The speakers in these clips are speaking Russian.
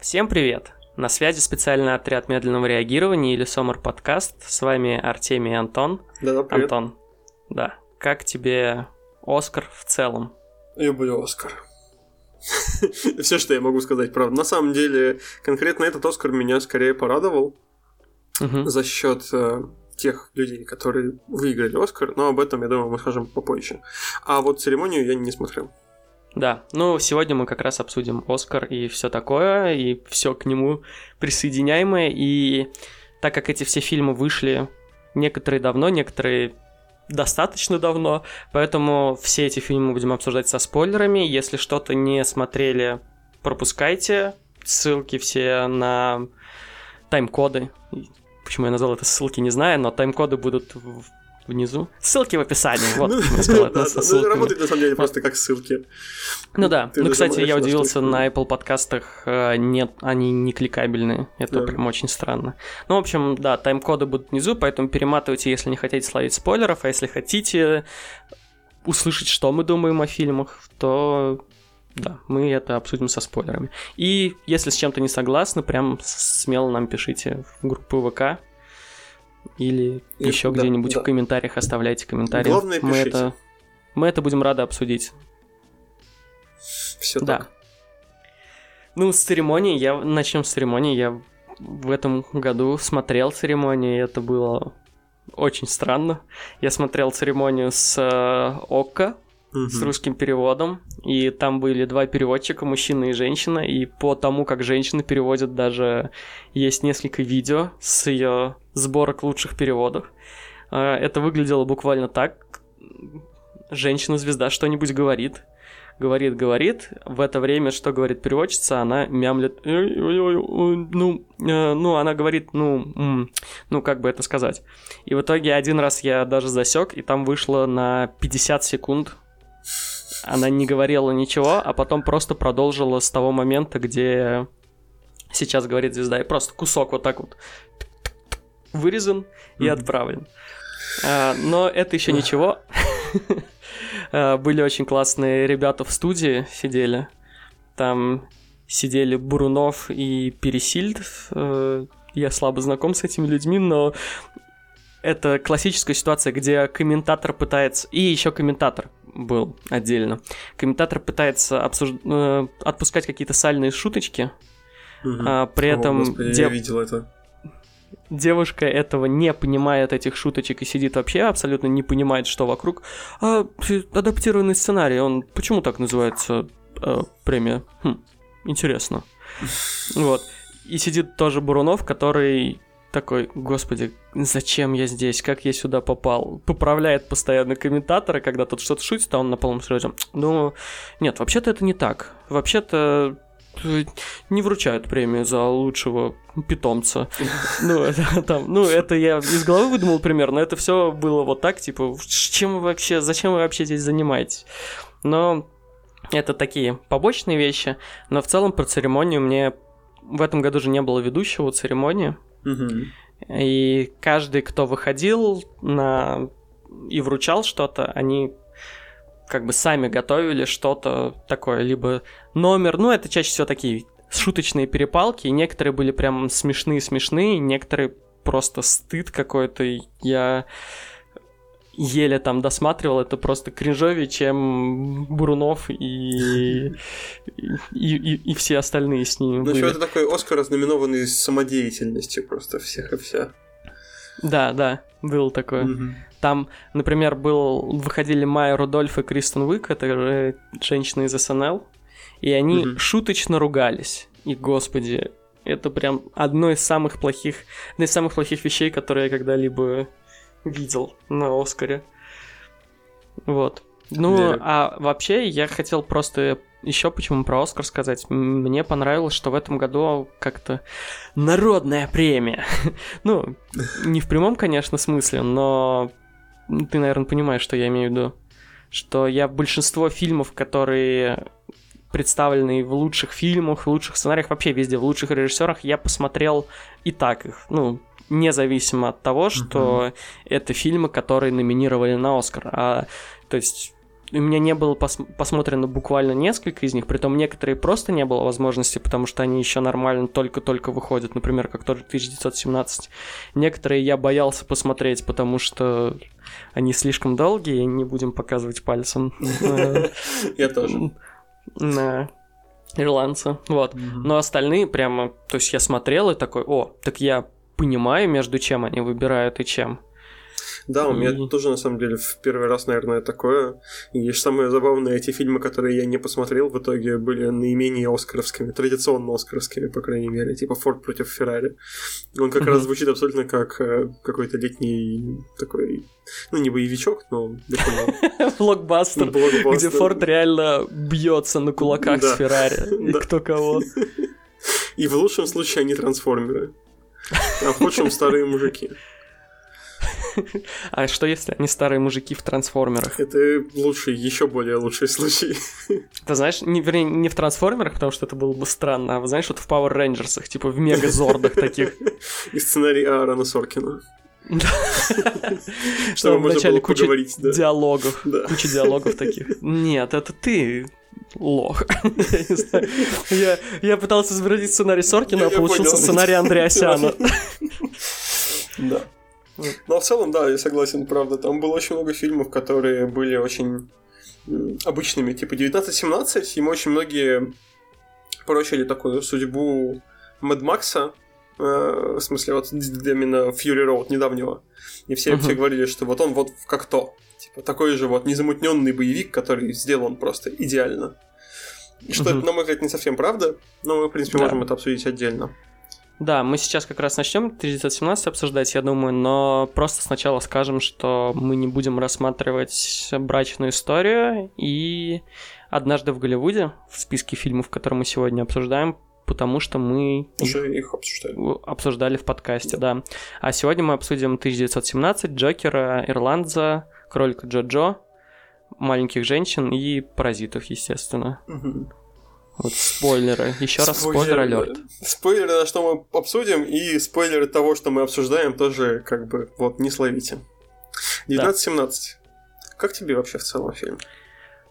Всем привет! На связи специальный отряд медленного реагирования или Сомер подкаст. С вами Артемий и Антон. Да-да, привет. Антон, да. Как тебе Оскар в целом? Люблю Оскар. Все, что я могу сказать, правда. На самом деле, конкретно этот Оскар меня скорее порадовал за счет э, тех людей, которые выиграли Оскар, но об этом, я думаю, мы скажем попозже. А вот церемонию я не смотрел. Да, ну сегодня мы как раз обсудим Оскар и все такое, и все к нему присоединяемое. И так как эти все фильмы вышли некоторые давно, некоторые достаточно давно, поэтому все эти фильмы мы будем обсуждать со спойлерами. Если что-то не смотрели, пропускайте. Ссылки все на тайм-коды. Почему я назвал это ссылки, не знаю, но тайм-коды будут в- внизу. Ссылки в описании. Вот, Ну, работает на самом деле просто как ссылки. Ну да. Ну, кстати, я удивился, на Apple подкастах э, нет, они не кликабельные. Это прям очень странно. Ну, в общем, да, тайм-коды будут внизу, поэтому перематывайте, если не хотите словить спойлеров, а если хотите услышать, что мы думаем о фильмах, то да, мы это обсудим со спойлерами. И если с чем-то не согласны, прям смело нам пишите в группу ВК или И- еще да, где-нибудь да. в комментариях оставляйте комментарии. Главное, мы пишите. это мы это будем рады обсудить. Все Да. так. Ну, с церемонии, я начнем с церемонии. Я в этом году смотрел церемонию, и это было очень странно. Я смотрел церемонию с э, ОККО, с Мгм. русским переводом, и там были два переводчика, мужчина и женщина, и по тому, как женщины переводят, даже есть несколько видео с ее сборок лучших переводов. Э, Это выглядело буквально так. Женщина-звезда что-нибудь говорит, говорит, говорит. В это время, что говорит переводчица, она мямлет. «Ой-ой-ой, ой, Ну, э, ну, она говорит, ну, ну, как бы это сказать. И в итоге один раз я даже засек, и там вышло на 50 секунд. Она не говорила ничего, а потом просто продолжила с того момента, где сейчас говорит звезда, и просто кусок вот так вот вырезан и отправлен. А, но это еще ничего. А, Были очень классные ребята в студии сидели. Там сидели Бурунов и Пересильд. Э, Я слабо знаком с этими людьми, но это классическая ситуация, где комментатор пытается... И еще комментатор был отдельно. Комментатор пытается обсуж- э, отпускать какие-то сальные шуточки, Мгм. а при О, этом Господи, дев- я видел это. девушка этого не понимает этих шуточек и сидит вообще абсолютно не понимает, что вокруг. А п- адаптированный сценарий, он почему так называется э, премия? Хм, интересно. Вот. И сидит тоже Бурунов, который такой, господи, зачем я здесь, как я сюда попал? Поправляет постоянно комментатора, когда тот что-то шутит, а он на полном серьезе. Ну, нет, вообще-то это не так. Вообще-то э, не вручают премию за лучшего питомца. Ну, это, там, ну, это я из головы выдумал пример, но это все было вот так, типа, «Ш- чем вы вообще, зачем вы вообще здесь занимаетесь? Но это такие побочные вещи, но в целом про церемонию мне в этом году же не было ведущего церемонии, И каждый, кто выходил на и вручал что-то, они как бы сами готовили что-то такое, либо номер, ну это чаще всего такие шуточные перепалки, некоторые были прям смешные-смешные, некоторые просто стыд какой-то, я еле там досматривал, это просто кринжовее, чем Бурунов и, и, и, и все остальные с ними Ну, что это такой Оскар, ознаменованный самодеятельностью просто всех и вся. Да, да, было такое. Мгм. Там, например, был, выходили Майя Рудольф и Кристен Уик, это же женщины из СНЛ, и они Мгм. шуточно ругались. И, господи, это прям одно из самых плохих, одна из самых плохих вещей, которые я когда-либо видел на Оскаре. Вот. Ну, Верю. а вообще я хотел просто еще почему про Оскар сказать. Мне понравилось, что в этом году как-то народная премия. ну, не в прямом, конечно, смысле, но ты, наверное, понимаешь, что я имею в виду. Что я большинство фильмов, которые представлены в лучших фильмах, в лучших сценариях, вообще везде, в лучших режиссерах, я посмотрел и так их. Ну, независимо от того, что это фильмы, которые номинировали на Оскар. А, то есть у меня не было пос- посмотрено буквально несколько из них, притом некоторые просто не было возможности, потому что они еще нормально только-только выходят, например, как тот же 1917. Некоторые я боялся посмотреть, потому что они слишком долгие, не будем показывать пальцем. Я тоже. На ирландца, вот. Но остальные прямо, то есть я смотрел и такой, о, так я понимаю, между чем они выбирают и чем. Да, у меня и... тоже, на самом деле, в первый раз, наверное, такое. И самое забавное, эти фильмы, которые я не посмотрел, в итоге были наименее оскаровскими, традиционно оскаровскими, по крайней мере, типа «Форд против Феррари». Он как раз звучит абсолютно как э, какой-то летний такой, ну, не боевичок, но Блокбастер, где Форд реально бьется на кулаках с Феррари, кто кого. И в лучшем случае они трансформеры, а в худшем старые мужики. А что если они старые мужики в трансформерах? Это лучший, еще более лучший случай. Ты знаешь, не, вернее, не в трансформерах, потому что это было бы странно, а знаешь, вот в Power Rangers, типа в мегазордах таких. И сценарий Аарона Соркина. Что вначале куча диалогов, куча диалогов таких. Нет, это ты, лох. я, я, пытался изобразить сценарий Соркина, а получился сценарий Андреасяна. Да. Но в целом, да, я согласен, правда. Там было очень много фильмов, которые были очень обычными. Типа 1917, ему очень многие прочили такую судьбу Мэд Макса, э, в смысле, вот именно Фьюри Роуд недавнего. И все, uh-huh. все говорили, что вот он вот как то. Такой же вот незамутненный боевик, который сделан просто идеально. Что uh-huh. это, на мой взгляд, не совсем правда, но мы, в принципе, да. можем это обсудить отдельно. Да, мы сейчас как раз начнем 1917 обсуждать, я думаю, но просто сначала скажем, что мы не будем рассматривать брачную историю и однажды в Голливуде в списке фильмов, которые мы сегодня обсуждаем, потому что мы уже их, их обсуждали. обсуждали в подкасте, да. да. А сегодня мы обсудим 1917, Джокера, Ирландца, Кролика Джо-Джо, маленьких женщин и паразитов, естественно. Угу. Вот спойлеры. Еще раз спойлер алерт. Спойлеры, на что мы обсудим, и спойлеры того, что мы обсуждаем, тоже как бы вот не словите. 19-17. Да. Как тебе вообще в целом фильм?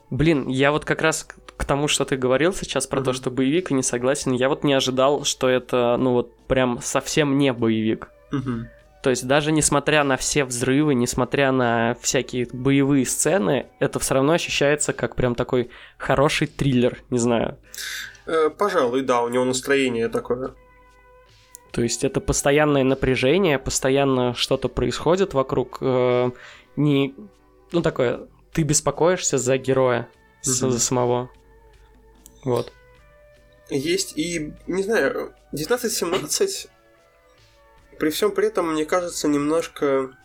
Блин, я вот как раз к тому, что ты говорил сейчас про uh-huh. то, что боевик, и не согласен. Я вот не ожидал, что это, ну вот, прям совсем не боевик. Uh-huh. То есть даже несмотря на все взрывы, несмотря на всякие боевые сцены, это все равно ощущается как прям такой хороший триллер, не знаю. Э, пожалуй, да, у него настроение такое. То есть это постоянное напряжение, постоянно что-то происходит вокруг. Э, не, ну такое, ты беспокоишься за героя, mm за самого. Вот. Есть и, не знаю, 1917 при всем при этом, мне кажется, немножко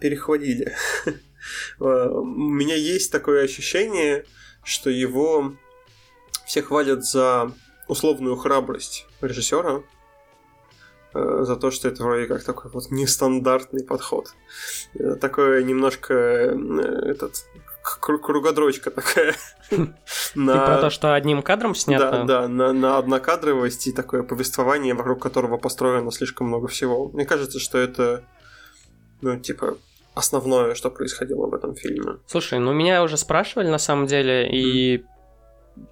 перехватили. У меня есть такое ощущение, что его все хвалят за условную храбрость режиссера, э, за то, что это вроде как такой вот нестандартный подход. Э, такое немножко э, этот кругодрочка такая. на... Ты про то, что одним кадром снято? Да, да, на, на однокадровость и такое повествование, вокруг которого построено слишком много всего. Мне кажется, что это, ну, типа, основное, что происходило в этом фильме. Слушай, ну меня уже спрашивали на самом деле, и...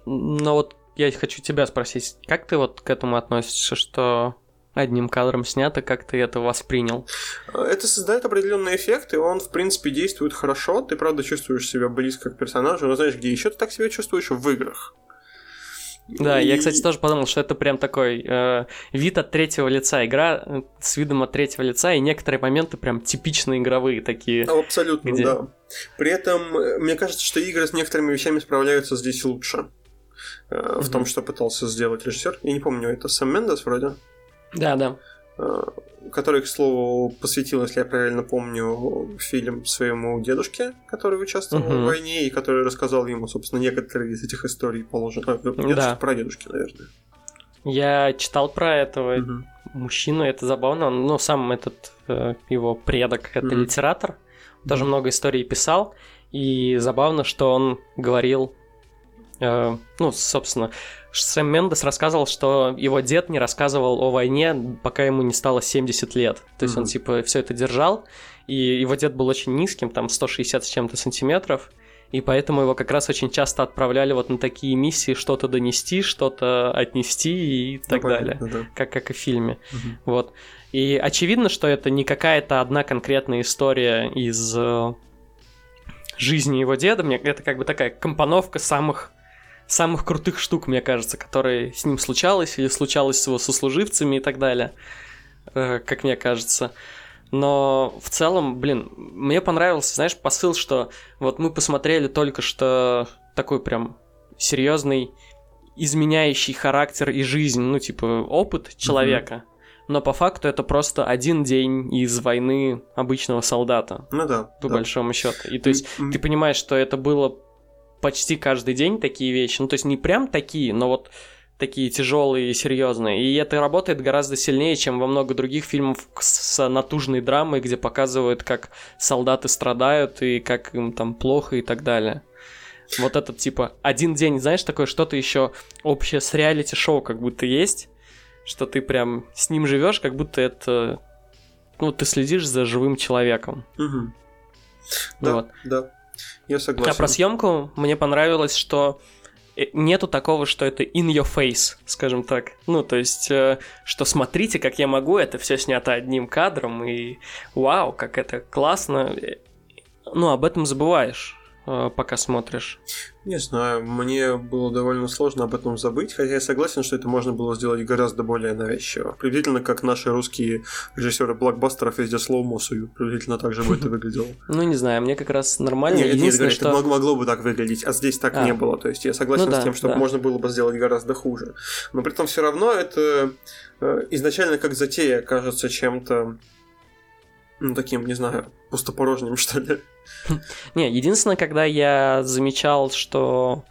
Но вот я хочу тебя спросить, как ты вот к этому относишься, что одним кадром снято, как ты это воспринял? Это создает определенный эффект, и он, в принципе, действует хорошо. Ты, правда, чувствуешь себя близко к персонажу, но знаешь, где еще ты так себя чувствуешь? В играх. Да, и... я, кстати, тоже подумал, что это прям такой э, вид от третьего лица, игра э, с видом от третьего лица, и некоторые моменты прям типичные игровые такие. Абсолютно, где... да. При этом, э, мне кажется, что игры с некоторыми вещами справляются здесь лучше. Э, mm-hmm. В том, что пытался сделать режиссер. Я не помню, это Сэм Мендес вроде? Да, да. Э, который, к слову, посвятил, если я правильно помню, фильм своему дедушке, который участвовал угу. в войне и который рассказал ему, собственно, некоторые из этих историй положено. А, дедушки, да. про дедушки, наверное. Я читал про этого угу. мужчину, это забавно. Он, ну, сам этот э, его предок, это угу. литератор, тоже много историй писал. И забавно, что он говорил, э, ну, собственно, Сэм Мендес рассказывал, что его дед не рассказывал о войне, пока ему не стало 70 лет. То есть mm-hmm. он, типа, все это держал, и его дед был очень низким, там 160 с чем-то сантиметров, и поэтому его как раз очень часто отправляли вот на такие миссии что-то донести, что-то отнести и так ну, далее, понятно, да. как, как и в фильме. Угу. Вот. И очевидно, что это не какая-то одна конкретная история из э, жизни его деда, мне это как бы такая компоновка самых самых крутых штук, мне кажется, которые с ним случалось или случалось с его сослуживцами и так далее, э, как мне кажется. Но в целом, блин, мне понравился, знаешь, посыл, что вот мы посмотрели только что такой прям серьезный, изменяющий характер и жизнь, ну, типа, опыт человека. Mm-hmm. Но по факту это просто один день из войны обычного солдата. Ну да. По да. большому счету. И то есть mm-hmm. ты понимаешь, что это было почти каждый день такие вещи. Ну, то есть не прям такие, но вот такие тяжелые и серьезные. И это работает гораздо сильнее, чем во много других фильмов с натужной драмой, где показывают, как солдаты страдают и как им там плохо и так далее. Вот этот типа один день, знаешь, такое что-то еще общее с реалити-шоу как будто есть, что ты прям с ним живешь, как будто это, ну, ты следишь за живым человеком. Угу. Да, вот. да, я согласен. А про съемку мне понравилось, что Э, нету такого, что это in your face, скажем так. Ну, то есть, э, что смотрите, как я могу, это все снято одним кадром, и вау, как это классно. Э, ну, об этом забываешь. Пока смотришь? Не знаю, мне было довольно сложно об этом забыть, хотя я согласен, что это можно было сделать гораздо более навязчиво. Приблизительно как наши русские режиссеры блокбастеров везде слоумо суют. Приблизительно так же бы это выглядело. Ну, не знаю, мне как раз нормально. Нет, нет, говорю, это могло бы так выглядеть, а здесь так а. не было. То есть я согласен ну с тем, что можно было бы сделать гораздо хуже. Но при этом все равно это э, изначально как затея кажется чем-то ну, таким, не знаю, пустопорожним, что ли. Не, единственное, когда я замечал, что...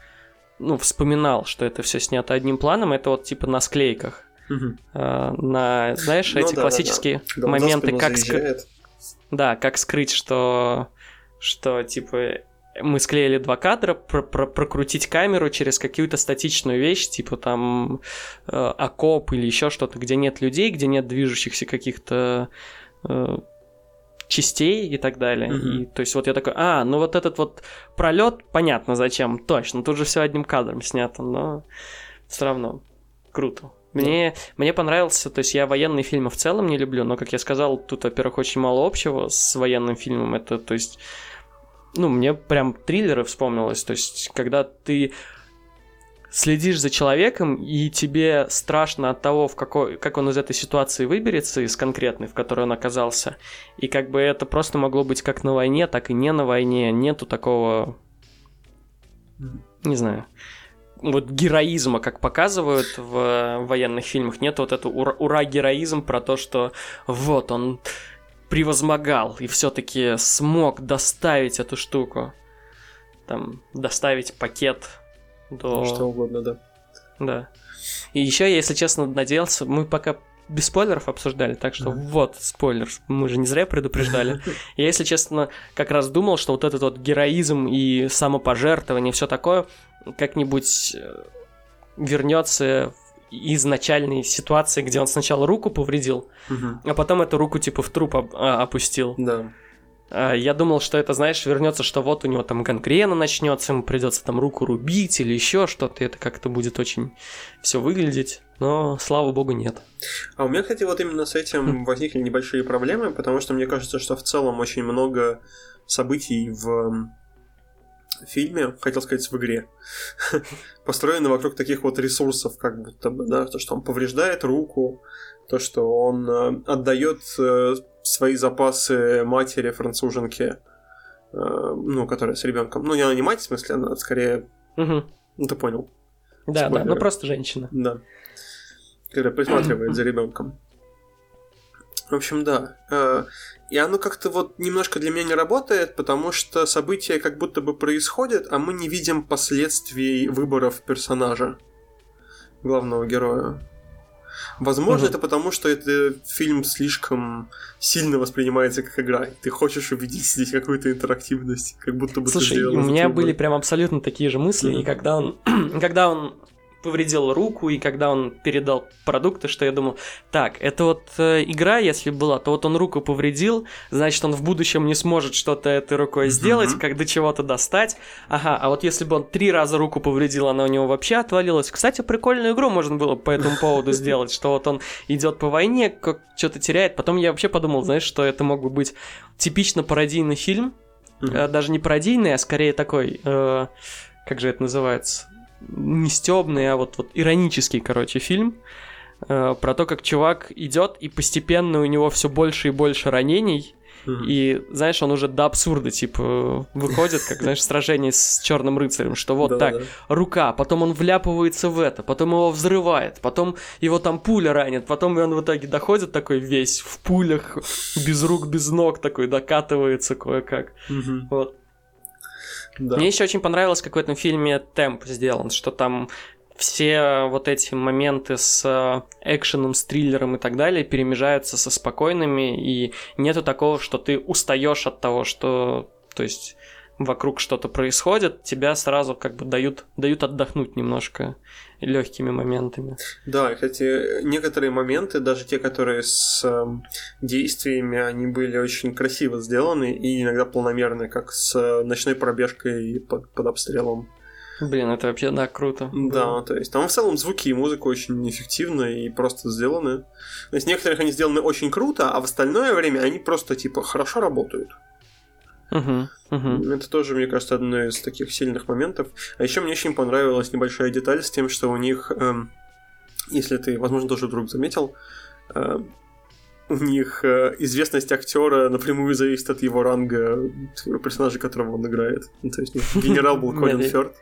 Ну, вспоминал, что это все снято одним планом, это вот типа на склейках. Угу. на, знаешь, ну, эти да, классические да, да. моменты, как скрыть... Да, как скрыть, что... Что, типа, мы склеили два кадра, про про прокрутить камеру через какую-то статичную вещь, типа там э, окоп или еще что-то, где нет людей, где нет движущихся каких-то э, частей и так далее. Mm-hmm. И то есть вот я такой, а, ну вот этот вот пролет, понятно зачем, точно, тут же все одним кадром снято, но все равно круто. Мне, yeah. мне понравился, то есть я военные фильмы в целом не люблю, но, как я сказал, тут, во-первых, очень мало общего с военным фильмом. Это, то есть, ну, мне прям триллеры вспомнилось. То есть, когда ты следишь за человеком, и тебе страшно от того, в какой, как он из этой ситуации выберется, из конкретной, в которой он оказался. И как бы это просто могло быть как на войне, так и не на войне. Нету такого... Не знаю вот героизма, как показывают в военных фильмах, нет вот этого ура, ура героизм про то, что вот он превозмогал и все-таки смог доставить эту штуку, там доставить пакет до... Что угодно, да. Да. И еще если честно, надеялся, мы пока без спойлеров обсуждали, так что mm-hmm. вот спойлер, мы же не зря предупреждали. Я, если честно, как раз думал, что вот этот вот героизм и самопожертвование, все такое, как-нибудь э, вернется из начальной ситуации, где он сначала руку повредил, mm-hmm. а потом эту руку типа в труп оп- а, опустил. Да. А, я думал, что это, знаешь, вернется, что вот у него там гангрена начнется, ему придется там руку рубить или еще что-то, это как-то будет очень все выглядеть, но слава богу нет. А у меня, кстати, вот именно с этим хм. возникли небольшие проблемы, потому что мне кажется, что в целом очень много событий в фильме, хотел сказать, в игре, построены вокруг таких вот ресурсов, как будто бы, да, то, что он повреждает руку, то, что он э, отдает э, свои запасы матери француженки, э, ну, которая с ребенком. Ну, не она не мать, в смысле, она скорее. Угу. Ну, ты понял. Да, Спойлеры. да, ну просто женщина. Да. Которая присматривает за ребенком. В общем, да. Э, и оно как-то вот немножко для меня не работает, потому что события как будто бы происходят, а мы не видим последствий выборов персонажа, главного героя. Возможно, угу. это потому, что этот фильм слишком сильно воспринимается как игра. Ты хочешь увидеть здесь какую-то интерактивность, как будто бы Слушай, у меня были прям абсолютно такие же мысли, и когда он, когда он повредил руку, и когда он передал продукты, что я думал, так, это вот э, игра, если была, то вот он руку повредил, значит, он в будущем не сможет что-то этой рукой сделать, mm-hmm. как до чего-то достать. Ага, а вот если бы он три раза руку повредил, она у него вообще отвалилась. Кстати, прикольную игру можно было по этому поводу сделать, что вот он идет по войне, как что-то теряет. Потом я вообще подумал, знаешь, что это мог бы быть типично пародийный фильм, mm-hmm. даже не пародийный, а скорее такой, э, как же это называется, не стебный, а вот, вот иронический, короче, фильм э, про то, как чувак идет и постепенно у него все больше и больше ранений, и, знаешь, он уже до абсурда, типа, выходит, как, знаешь, сражение с черным рыцарем, что вот да, так, да. рука, потом он вляпывается в это, потом его взрывает, потом его там пуля ранит, потом он в итоге доходит такой весь в пулях, без рук, без ног такой, докатывается кое-как. Вот. Да. Мне еще очень понравилось, как в этом фильме темп сделан, что там все вот эти моменты с э, экшеном, с триллером и так далее перемежаются со спокойными, и нету такого, что ты устаешь от того, что, то есть вокруг что-то происходит, тебя сразу как бы дают, дают отдохнуть немножко легкими моментами. Да, кстати, некоторые моменты, даже те, которые с э, действиями, они были очень красиво сделаны и иногда планомерны, как с ночной пробежкой под, под обстрелом. Блин, это вообще, да, круто. Да, то есть там в целом звуки и музыка очень эффективно и просто сделаны. То есть некоторых они сделаны очень круто, а в остальное время они просто, типа, хорошо работают. Угу, угу. Это тоже, мне кажется, одно из таких сильных моментов. А еще мне очень понравилась небольшая деталь с тем, что у них, эм, если ты, возможно, тоже вдруг заметил, э, у них э, известность актера напрямую зависит от его ранга персонажа, которого он играет. Ну, то есть генерал был Колин Фёрд.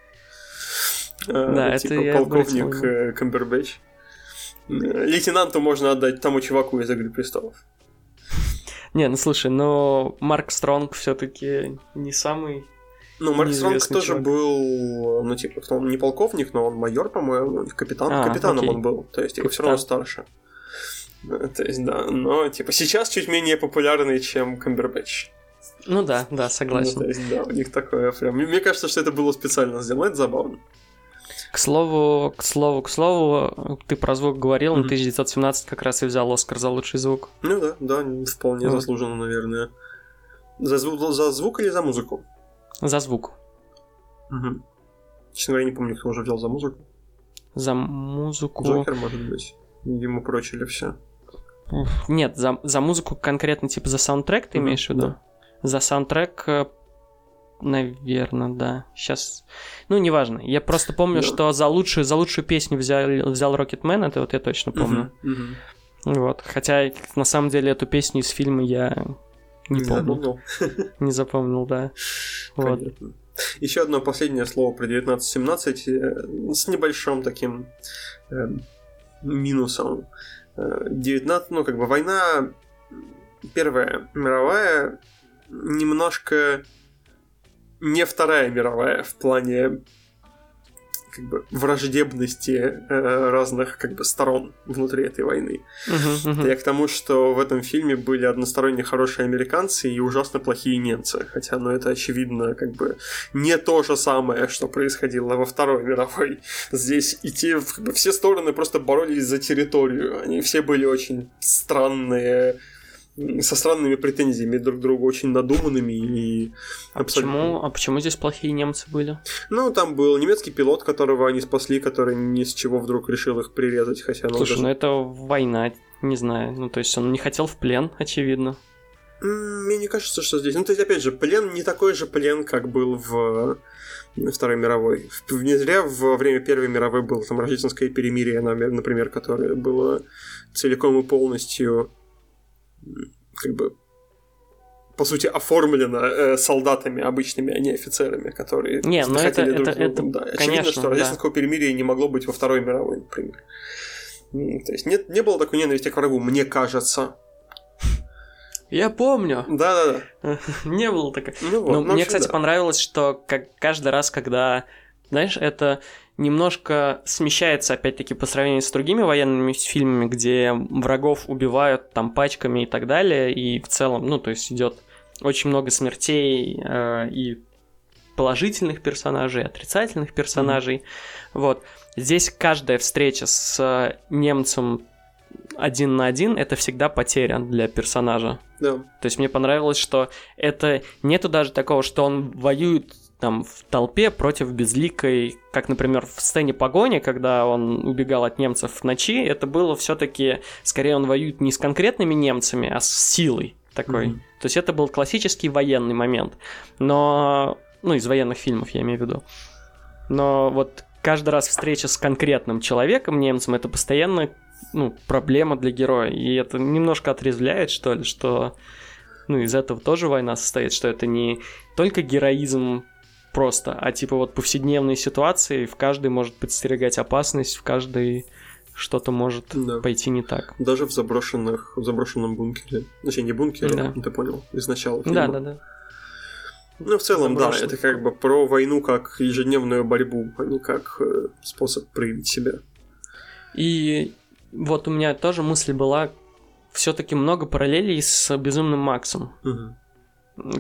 Да, типа полковник э, Камбербэтч. Лейтенанту можно отдать тому чуваку из «Игры престолов». Не, ну слушай, но Марк Стронг все-таки не самый ну, Марк Стронг тоже чувак. был, ну, типа, он не полковник, но он майор, по-моему, капитан, а, капитаном окей. он был, то есть, типа, все равно старше. Э, то есть, да, но, типа, сейчас чуть менее популярный, чем Камбербэтч. Ну да, да, согласен. Ну, то есть, да, у них такое прям... Мне кажется, что это было специально сделано, это забавно. К слову, к слову, к слову, ты про звук говорил, mm-hmm. но 1917 как раз и взял Оскар за лучший звук. Ну да, да, вполне вот. заслуженно, наверное. За, звук, за звук или за музыку? За звук. Угу. Честно говоря, не помню, кто уже взял за музыку. За музыку... Джокер, может быть. Ему прочили все. Нет, за, за музыку конкретно, типа за саундтрек ты mm-hmm, имеешь в виду? Да. За саундтрек э, Наверное, да. Сейчас. Ну, неважно. Я просто помню, да. что за лучшую, за лучшую песню взял, взял Rocketman, это вот я точно помню. Uh-huh, uh-huh. Вот. Хотя, на самом деле, эту песню из фильма я не, не помню. Запомнил. Не запомнил, да. Вот. Еще одно последнее слово про 1917 э, с небольшим таким э, минусом. 19, э, ну, как бы война Первая мировая немножко не Вторая мировая в плане как бы враждебности э, разных как бы сторон внутри этой войны. Uh-huh, uh-huh. Я к тому, что в этом фильме были односторонне хорошие американцы и ужасно плохие немцы, хотя, ну, это очевидно как бы не то же самое, что происходило во Второй мировой. Здесь идти как бы, все стороны просто боролись за территорию, они все были очень странные, со странными претензиями друг к другу, очень надуманными и а абсолютно... Почему, а почему здесь плохие немцы были? Ну, там был немецкий пилот, которого они спасли, который ни с чего вдруг решил их прирезать, хотя... Слушай, даже... ну это война, не знаю, ну то есть он не хотел в плен, очевидно. Мне не кажется, что здесь... Ну, то есть, опять же, плен не такой же плен, как был в Второй мировой. Не зря во время Первой мировой было там рождественское перемирие, например, которое было целиком и полностью как бы по сути, оформлено э, солдатами обычными, а не офицерами, которые не, ну это, друг это, другом. Это, да. Очевидно, конечно, что рождественского да. перемирия не могло быть во Второй мировой, например. То есть нет, не было такой ненависти к врагу, мне кажется. Я помню. Да-да-да. Не было такого. Ну, вот, ну, мне, кстати, да. понравилось, что как каждый раз, когда, знаешь, это немножко смещается, опять-таки, по сравнению с другими военными фильмами, где врагов убивают там пачками и так далее, и в целом, ну, то есть идет очень много смертей, э, и положительных персонажей, отрицательных персонажей. Mm-hmm. Вот. Здесь каждая встреча с э, немцем один на один это всегда потеря для персонажа. Да. То есть мне понравилось, что это нету даже такого, что он воюет там в толпе против безликой, как, например, в сцене погони, когда он убегал от немцев в ночи, это было все-таки, скорее он воюет не с конкретными немцами, а с силой такой. Mm-hmm. То есть это был классический военный момент. Но, ну, из военных фильмов я имею в виду. Но вот каждый раз встреча с конкретным человеком, немцем, это постоянно ну, проблема для героя. И это немножко отрезвляет, что ли, что ну, из этого тоже война состоит, что это не только героизм просто, а типа вот повседневные ситуации, в каждой может подстерегать опасность, в каждой что-то может да. пойти не так. Даже в заброшенных, в заброшенном бункере. Значит, не бункере, да. ты понял, изначально фильма. Да, да, да. Ну, в целом, да, это как бы про войну как ежедневную борьбу, а не как э, способ проявить себя. И вот у меня тоже мысль была, все-таки много параллелей с Безумным Максом. Угу.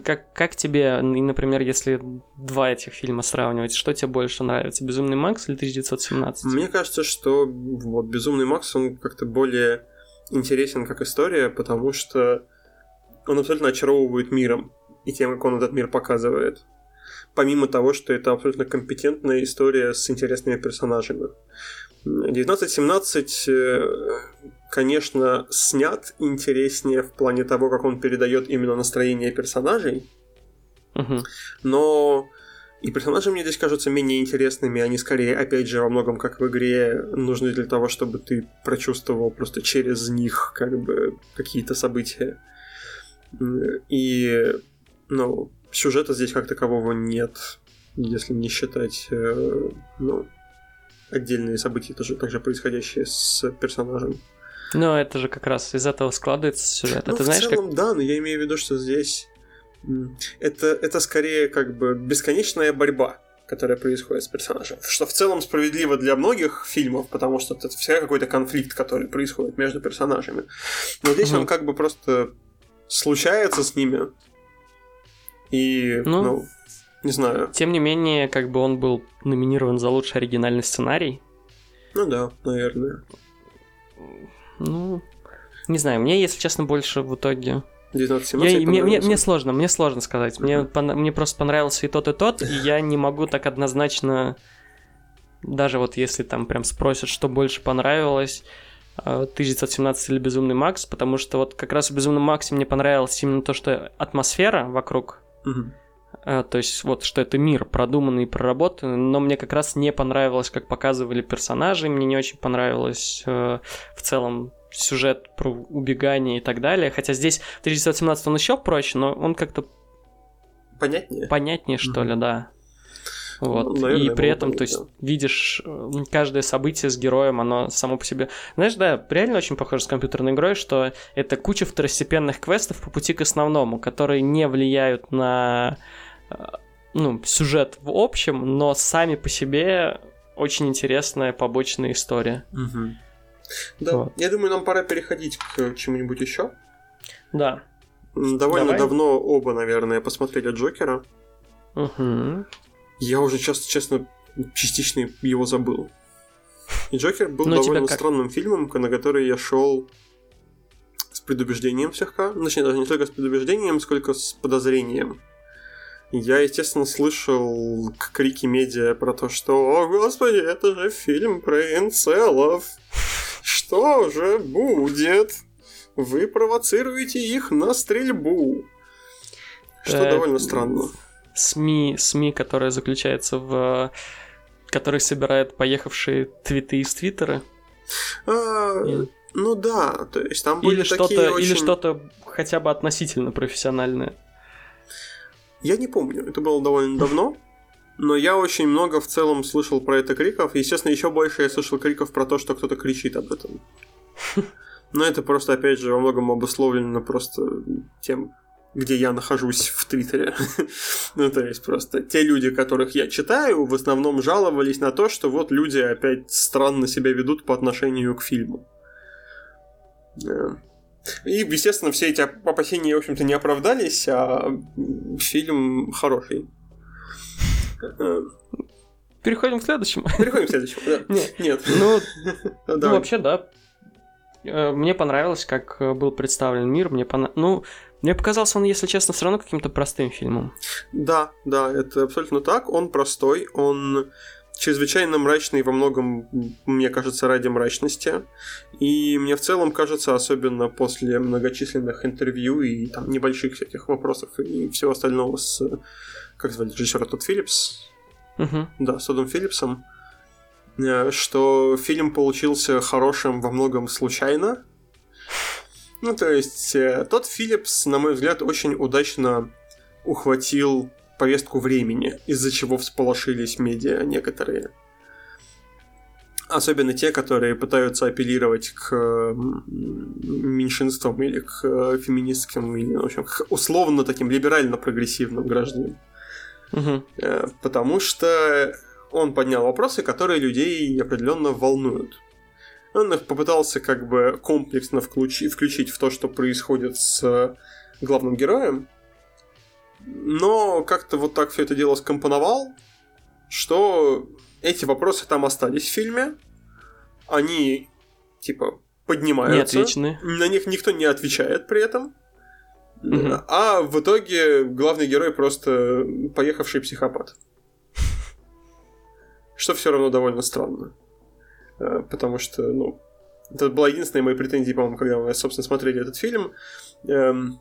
Как, как тебе, например, если два этих фильма сравнивать, что тебе больше нравится, Безумный Макс или 1917? Мне кажется, что вот Безумный Макс, он как-то более интересен как история, потому что он абсолютно очаровывает миром и тем, как он этот мир показывает. Помимо того, что это абсолютно компетентная история с интересными персонажами. 1917, э, конечно, снят интереснее в плане того, как он передает именно настроение персонажей, угу. но и персонажи мне здесь кажутся менее интересными, они скорее, опять же, во многом, как в игре, нужны для того, чтобы ты прочувствовал просто через них как бы какие-то события. И, ну, сюжета здесь как такового нет, если не считать, э, ну, отдельные события, тоже также происходящие с персонажем. Но это же как раз из этого складывается сюжет. Ну, это в знаешь, целом, как... да, но я имею в виду, что здесь это, это скорее как бы бесконечная борьба, которая происходит с персонажем. Что в целом справедливо для многих фильмов, потому что это всегда какой-то конфликт, который происходит между персонажами. Но здесь угу. он как бы просто случается с ними. И, ну, ну не знаю. Тем не менее, как бы он был номинирован за лучший оригинальный сценарий. Ну да, наверное. Ну, не знаю, мне, если честно, больше в итоге... 19 я, мне, мне, мне сложно, мне сложно сказать. Мне, uh-huh. пон, мне просто понравился и тот, и тот, и я не могу так однозначно, даже вот если там прям спросят, что больше понравилось, 1917 э, или Безумный Макс, потому что вот как раз в Безумном Максе мне понравилось именно то, что атмосфера вокруг, uh-huh. А, то есть вот, что это мир продуманный и проработанный, но мне как раз не понравилось, как показывали персонажи, мне не очень понравилось э, в целом сюжет про убегание и так далее. Хотя здесь в 1917 он еще проще, но он как-то понятнее, понятнее что mm-hmm. ли, да. Вот. Ну, наверное, и при этом, то есть, да. видишь каждое событие с героем, оно само по себе... Знаешь, да, реально очень похоже с компьютерной игрой, что это куча второстепенных квестов по пути к основному, которые не влияют на э, ну, сюжет в общем, но сами по себе очень интересная побочная история. Угу. Да, вот. я думаю, нам пора переходить к чему-нибудь еще. Да. Довольно Давай. давно оба, наверное, посмотрели Джокера. Угу. Я уже, часто, честно, частично его забыл. И Джокер был Но ну, довольно странным фильмом, на который я шел с предубеждением слегка. Ну, точнее, даже не только с предубеждением, сколько с подозрением. Я, естественно, слышал крики медиа про то, что «О, господи, это же фильм про инцелов! Что же будет? Вы провоцируете их на стрельбу!» Что так, довольно странно. СМИ, СМИ, которая заключается в... который собирает поехавшие твиты из Твиттера. А. Ну да, то есть там были или такие что-то, очень... Или что-то хотя бы относительно профессиональное. Я не помню, это было довольно давно, но я очень много в целом слышал про это криков. Естественно, еще больше я слышал криков про то, что кто-то кричит об этом. Но это просто, опять же, во многом обусловлено просто тем, где я нахожусь в Твиттере. ну, то есть просто те люди, которых я читаю, в основном жаловались на то, что вот люди опять странно себя ведут по отношению к фильму. И, естественно, все эти опасения, в общем-то, не оправдались, а фильм хороший. Переходим к следующему. Переходим к следующему, да. Нет. Нет. Ну, ну, вообще, да. Э, мне понравилось, как э, был представлен мир. Мне пона... Ну, мне показался он, если честно, все равно каким-то простым фильмом. Да, да, это абсолютно так. Он простой, он чрезвычайно мрачный во многом, мне кажется, ради мрачности. И мне в целом кажется, особенно после многочисленных интервью и там небольших всяких вопросов и всего остального с, как звали режиссера тот Филлипс, Угу. да, с Тодом Филлипсом, э, что фильм получился хорошим во многом случайно. Ну, то есть, э, тот Филлипс, на мой взгляд, очень удачно ухватил повестку времени, из-за чего всполошились медиа некоторые. Особенно те, которые пытаются апеллировать к м, меньшинствам или к э, феминистским, или, в общем, к условно таким либерально-прогрессивным гражданам. Угу. Э, Потому что он поднял вопросы, которые людей определенно волнуют. Он их попытался как бы комплексно включи- включить в то, что происходит с главным героем, но как-то вот так все это дело скомпоновал, что эти вопросы там остались в фильме, они типа поднимаются, Не отвечены. на них никто не отвечает при этом, Мгм. а в итоге главный герой просто поехавший психопат. Что все равно довольно странно. Э, Потому что, ну, это была единственная моя претензия, по-моему, когда мы, собственно, смотрели этот фильм. Эм,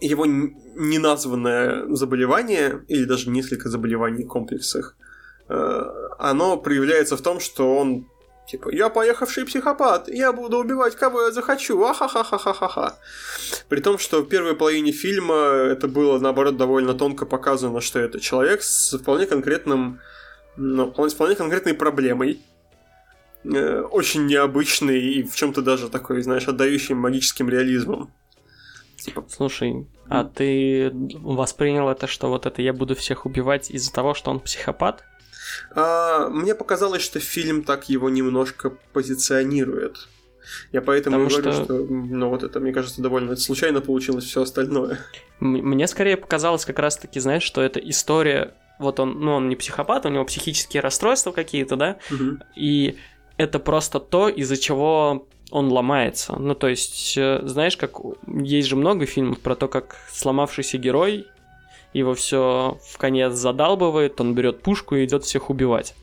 Его неназванное заболевание, или даже несколько заболеваний в комплексах, э, оно проявляется в том, что он Типа, я поехавший психопат, я буду убивать кого я захочу, ахахахахахаха. При том, что в первой половине фильма это было, наоборот, довольно тонко показано, что это человек с вполне конкретным, ну, с вполне конкретной проблемой, э, очень необычный и в чем-то даже такой, знаешь, отдающий магическим реализмом. Типа, Слушай, а ты воспринял это, что вот это я буду всех убивать из-за того, что он психопат? а, мне показалось, что фильм так его немножко позиционирует. Я поэтому и Потому говорю, что- что, ну, вот это, мне кажется, довольно случайно получилось все остальное. Мне скорее показалось как раз-таки, знаешь, что это история... Вот он, ну, он не психопат, у него психические расстройства какие-то, да? Мгм. И это просто то, из-за чего он ломается. Ну, то есть, э, знаешь, как есть же много фильмов про то, как сломавшийся герой его все в конец задалбывает, он берет пушку и идет всех убивать.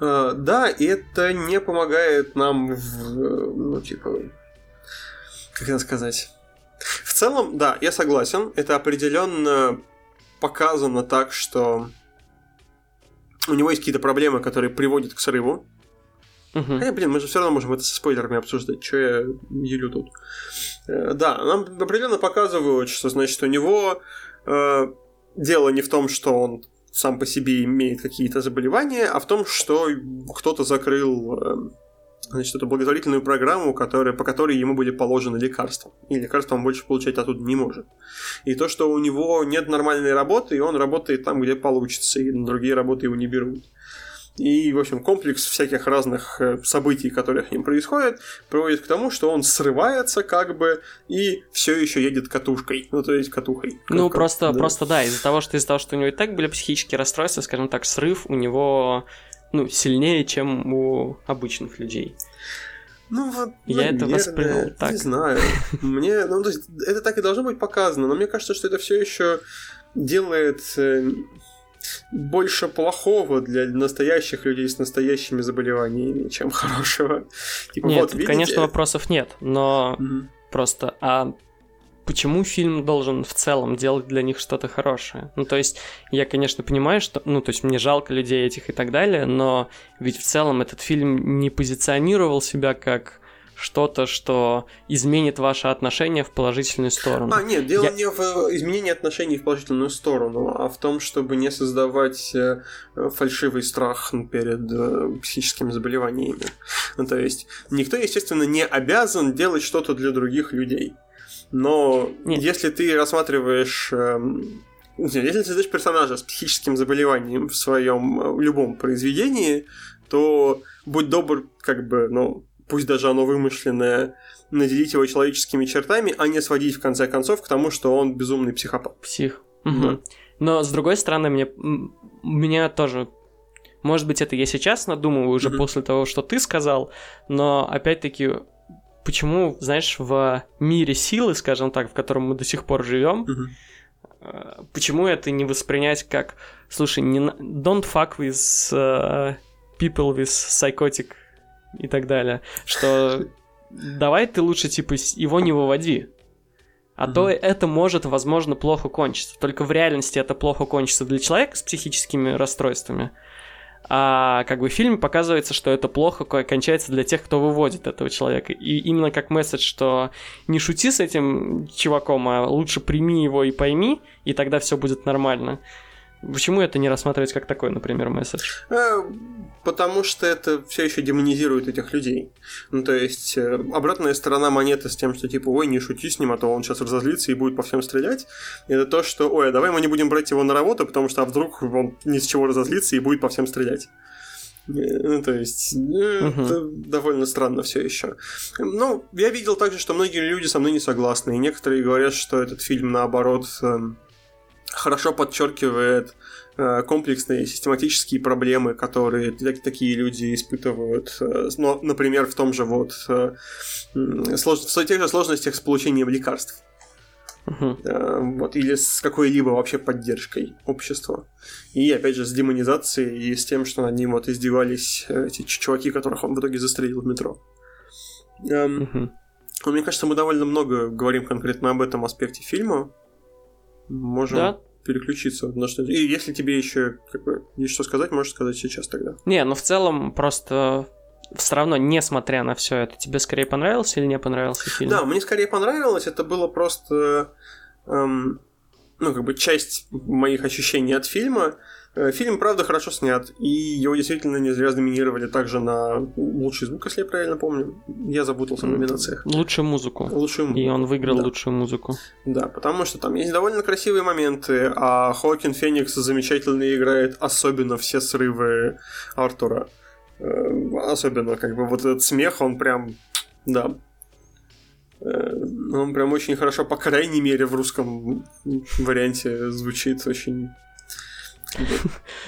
А, да, и это не помогает нам в, ну, типа, как это сказать? В целом, да, я согласен, это определенно показано так, что у него есть какие-то проблемы, которые приводят к срыву. Мгм. Хотя, блин, мы же все равно можем это со спойлерами обсуждать, что я юлю тут. Э, Да, нам определенно показывают, что, значит, у него э, дело не в том, что он сам по себе имеет какие-то заболевания, а в том, что кто-то закрыл э, значит, эту благотворительную программу, которая, по которой ему были положены лекарства. И лекарства он больше получать оттуда не может. И то, что у него нет нормальной работы, и он работает там, где получится, и другие работы его не берут. И, в общем, комплекс всяких разных э, событий, которые с ним происходят, приводит к тому, что он срывается как бы и все еще едет катушкой. Ну, то есть катухой. Ну, Как- просто, да. просто да, из-за того, что из-за того, что у него и так были психические расстройства, скажем так, срыв у него ну, сильнее, чем у обычных людей. Ну, вот, Я это наверное, воспринял так. Не знаю. Мне, ну, то есть, это так и должно быть показано, но мне кажется, что это все еще делает э, больше плохого для настоящих людей с настоящими заболеваниями, чем хорошего. Типа, Нет, вот, видите? конечно, вопросов нет, но Мгм. просто, а почему фильм должен в целом делать для них что-то хорошее? Ну, то есть, я, конечно, понимаю, что, ну, то есть, мне жалко людей этих и так далее, но ведь в целом этот фильм не позиционировал себя как что-то, что изменит ваше отношение в положительную сторону. А, нет, дело Я- не в э, изменении отношений в положительную сторону, а в том, чтобы не создавать э, фальшивый страх перед э, психическими заболеваниями. Ну, то есть, никто, естественно, не обязан делать что-то для других людей. Но Нет. если ты рассматриваешь... если ты создаешь персонажа с психическим заболеванием в своем любом произведении, то будь добр, как бы, ну, пусть даже оно вымышленное, наделить его человеческими чертами, а не сводить в конце концов к тому, что он безумный психопат. Псих. Да. Мгм. Но с другой стороны, мне меня тоже может быть, это я сейчас надумываю уже mm-hmm. после того, что ты сказал, но опять-таки, почему, знаешь, в мире силы, скажем так, в котором мы до сих пор живем, mm-hmm. почему это не воспринять как, слушай, не don't fuck with uh, people with psychotic и так далее, что давай ты лучше типа его не выводи. А mm-hmm. то это может, возможно, плохо кончиться. Только в реальности это плохо кончится для человека с психическими расстройствами а как бы в фильме показывается, что это плохо кончается для тех, кто выводит этого человека. И именно как месседж, что не шути с этим чуваком, а лучше прими его и пойми, и тогда все будет нормально. Почему это не рассматривать как такой, например, месседж? Э, потому что это все еще демонизирует этих людей. Ну, то есть, э, обратная сторона монеты с тем, что типа, ой, не шути с ним, а то он сейчас разозлится и будет по всем стрелять. Это то, что, ой, а давай мы не будем брать его на работу, потому что а вдруг он ни с чего разозлится и будет по всем стрелять. Э, ну, то есть, это довольно странно все еще. Ну, я видел также, что многие люди со мной не согласны, и некоторые говорят, что этот фильм, наоборот, эм, хорошо подчеркивает э, комплексные систематические проблемы, которые такие люди испытывают. Э, но, например, в том же вот э, в тех же сложностях с получением лекарств. Uh-huh. Вот, или с какой-либо вообще поддержкой общества. И опять же с демонизацией и с тем, что над ним вот издевались эти чуваки, которых он в итоге застрелил в метро. Uh-huh. Мне кажется, мы довольно много говорим конкретно об этом аспекте фильма можем да? переключиться на что И если тебе еще как бы, есть что сказать, можешь сказать сейчас тогда. Не, ну в целом просто все равно, несмотря на все это, тебе скорее понравился или не понравился фильм? Да, мне скорее понравилось. Это было просто, эм, ну, как бы часть моих ощущений от фильма. Э, фильм, правда, хорошо снят, и его действительно не зря номинировали также на лучший звук, если я правильно помню. Я запутался в номинациях. Лучшую музыку. Лучшую И он выиграл да. лучшую музыку. Да, потому что там есть довольно красивые моменты, а Хоакин Феникс замечательно играет, особенно все срывы Артура. Э, особенно, как бы, вот этот смех, он прям, да, он прям очень хорошо, по крайней мере, в русском варианте звучит очень.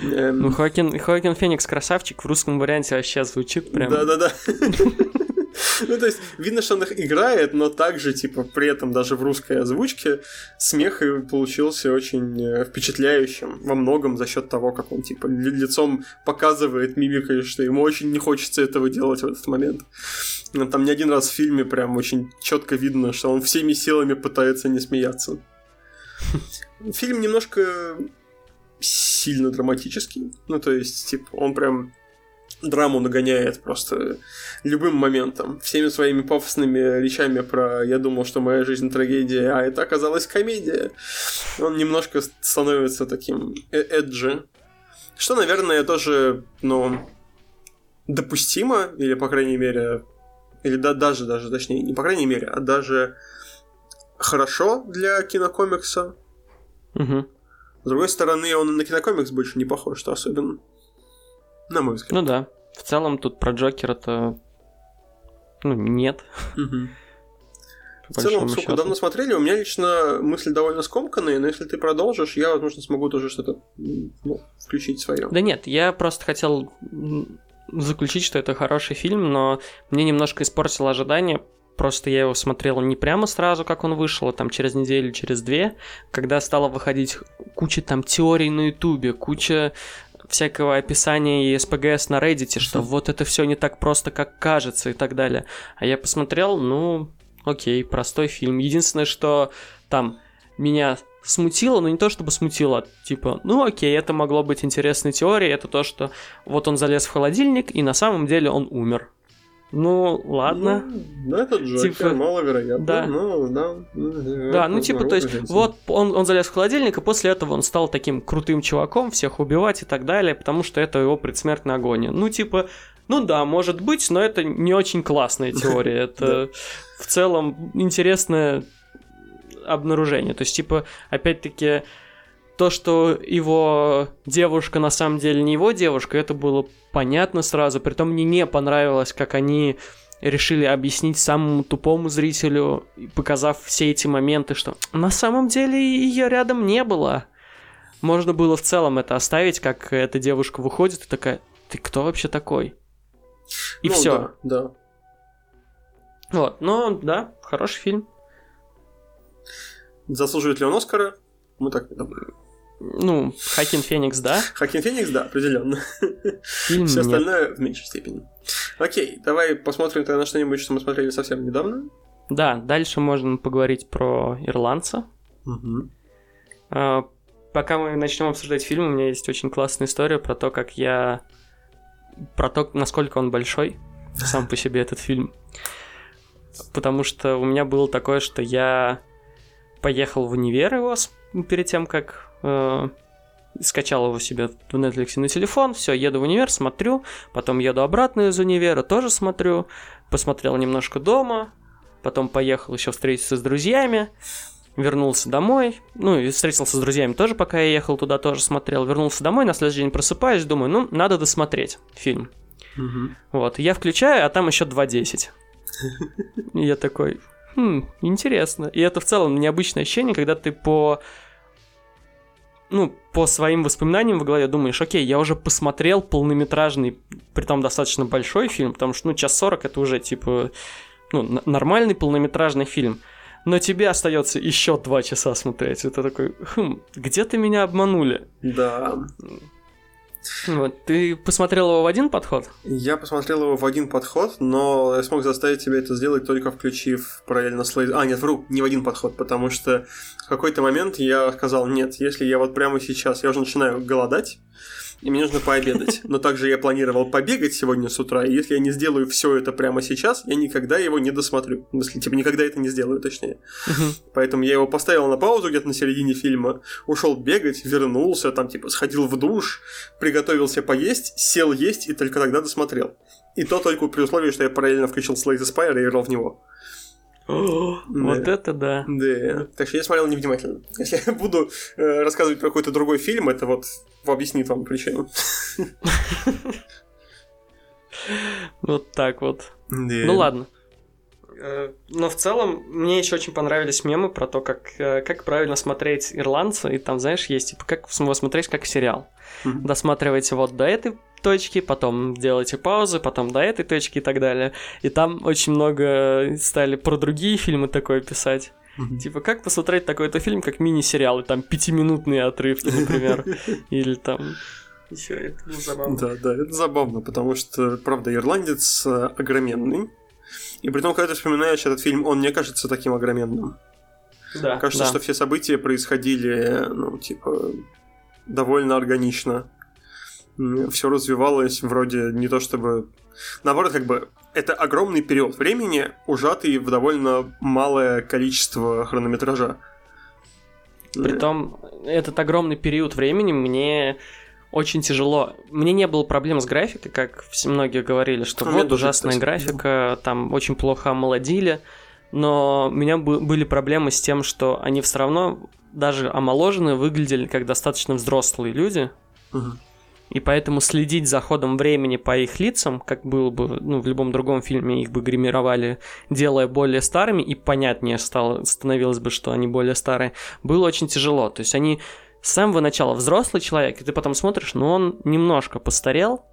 Ну, Хоакин, Хоакин Феникс красавчик в русском варианте вообще звучит прям... Да-да-да. Ну, то есть, видно, что он их играет, но также, типа, при этом даже в русской озвучке смех получился очень э, впечатляющим во многом за счет того, как он, типа, лицом показывает мимикой, что ему очень не хочется этого делать в этот момент. Там не один раз в фильме прям очень четко видно, что он всеми силами пытается не смеяться. Фильм немножко сильно драматический. Ну, то есть, типа, он прям драму нагоняет просто любым моментом. Всеми своими пафосными речами про «я думал, что моя жизнь трагедия, а это оказалась комедия». Он немножко становится таким э, эджи. Что, наверное, тоже, ну, допустимо, или, по крайней мере, или да, даже, даже, точнее, не по крайней мере, а даже хорошо для кинокомикса. Угу. С другой стороны, он на кинокомикс больше не похож, что особенно. На мой взгляд. Ну да. В целом тут про Джокера-то ну, нет. В целом, сколько давно смотрели, у меня лично мысли довольно скомканные, но если ты продолжишь, я, возможно, смогу тоже что-то ну, включить свое. Да нет, я просто хотел заключить, что это хороший фильм, но мне немножко испортило ожидание, Просто я его смотрел не прямо сразу, как он вышел, а там через неделю, через две, когда стало выходить куча там теорий на ютубе, куча всякого описания и СПГС на Reddit, что вот это все не так просто, как кажется и так далее. А я посмотрел, ну, окей, простой фильм. Единственное, что там меня смутило, но не то чтобы смутило, а типа, ну окей, это могло быть интересной теорией, это то, что вот он залез в холодильник, и на самом деле он умер. Ну, ладно. Ну, ну это Джокер, типа, маловероятно. Да. Ну, да. Да, ну типа, то есть, вот он, он залез в холодильник, и после этого он стал таким крутым чуваком, всех убивать и так далее, потому что это его предсмертная агония. Ну, типа, ну да, может быть, но это не очень классная теория. Это в целом интересное обнаружение. То есть, типа, опять-таки, то, что его девушка на самом деле не его девушка, это было понятно сразу. Притом мне не понравилось, как они решили объяснить самому тупому зрителю, показав все эти моменты, что на самом деле ее рядом не было. можно было в целом это оставить, как эта девушка выходит и такая, ты кто вообще такой? И Ну, все. Да, да. Вот, но да, хороший фильм. Заслуживает ли он Оскара? Мы так не думаем. Ну, Хакин Феникс, да? Хакин Феникс, да, определенно. Фильм Все нет. остальное в меньшей степени. Окей, давай посмотрим тогда на что-нибудь, что мы смотрели совсем недавно. Да, дальше можно поговорить про ирландца. А, Пока мы начнем обсуждать фильм, у меня есть очень классная история про то, как я... Про то, насколько он большой, сам по себе этот фильм. Потому что у меня было такое, что я поехал в универ его перед тем, как э, скачал его себе в Netflix на телефон, все, еду в универ, смотрю, потом еду обратно из универа, тоже смотрю, посмотрел немножко дома, потом поехал еще встретиться с друзьями, вернулся домой, ну и встретился с друзьями тоже, пока я ехал туда, тоже смотрел, вернулся домой, на следующий день просыпаюсь, думаю, ну, надо досмотреть фильм. Вот, и я включаю, а там еще 2.10. И я такой, хм, интересно. И это в целом необычное ощущение, когда ты по ну, по своим воспоминаниям в голове думаешь, окей, я уже посмотрел полнометражный, притом достаточно большой фильм, потому что, ну, час сорок это уже, типа, ну, нормальный полнометражный фильм. Но тебе остается еще два часа смотреть. Это такой, хм, где-то меня обманули. Да. Вот, ты посмотрел его в один подход? Я посмотрел его в один подход, но я смог заставить себя это сделать только включив параллельно слайд. А, нет, вру, не в один подход, потому что в какой-то момент я сказал, нет, если я вот прямо сейчас, я уже начинаю голодать, и мне нужно пообедать. Но также я планировал побегать сегодня с утра, и если я не сделаю все это прямо сейчас, я никогда его не досмотрю. В смысле, типа, никогда это не сделаю, точнее. Поэтому я его поставил на паузу где-то на середине фильма, ушел бегать, вернулся, там, типа, сходил в душ, приготовился поесть, сел есть и только тогда досмотрел. И то только при условии, что я параллельно включил Slay the Spire и играл в него. Вот это да. Да. Так что я смотрел невнимательно. Если я буду э, рассказывать про какой-то другой фильм, это вот объяснит вам причину. Вот так вот. Да. Ну ладно. Э, Но в целом мне еще очень понравились мемы про то, как, э, как правильно смотреть ирландца. И там, знаешь, есть типа как его смотреть как сериал. Мгм. Досматривайте вот до этой точки, потом делайте паузы, потом до этой точки и так далее. И там очень много стали про другие фильмы такое писать. Типа, как посмотреть такой-то фильм, как мини-сериал, и там пятиминутные отрывки, например. Или там... Еще это было забавно. Да, да, это забавно, потому что, правда, ирландец э, огроменный. И при том, когда ты вспоминаешь этот фильм, он не кажется таким огроменным. Да, Кажется, да. что все события происходили, ну, типа, довольно органично. Все развивалось вроде не то чтобы... Наоборот, как бы, это огромный период времени, ужатый в довольно малое количество хронометража. Притом, этот огромный период времени мне очень тяжело. Мне не было проблем с графикой, как многие говорили, что А вот тоже, ужасная кстати. графика, там очень плохо омолодили. Но у меня бы- были проблемы с тем, что они все равно, даже омоложенные, выглядели как достаточно взрослые люди. Мгм. И поэтому следить за ходом времени по их лицам, как было бы ну, в любом другом фильме, их бы гримировали, делая более старыми, и понятнее стало, становилось бы, что они более старые, было очень тяжело. То есть они с самого начала взрослый человек, и ты потом смотришь, ну он немножко постарел,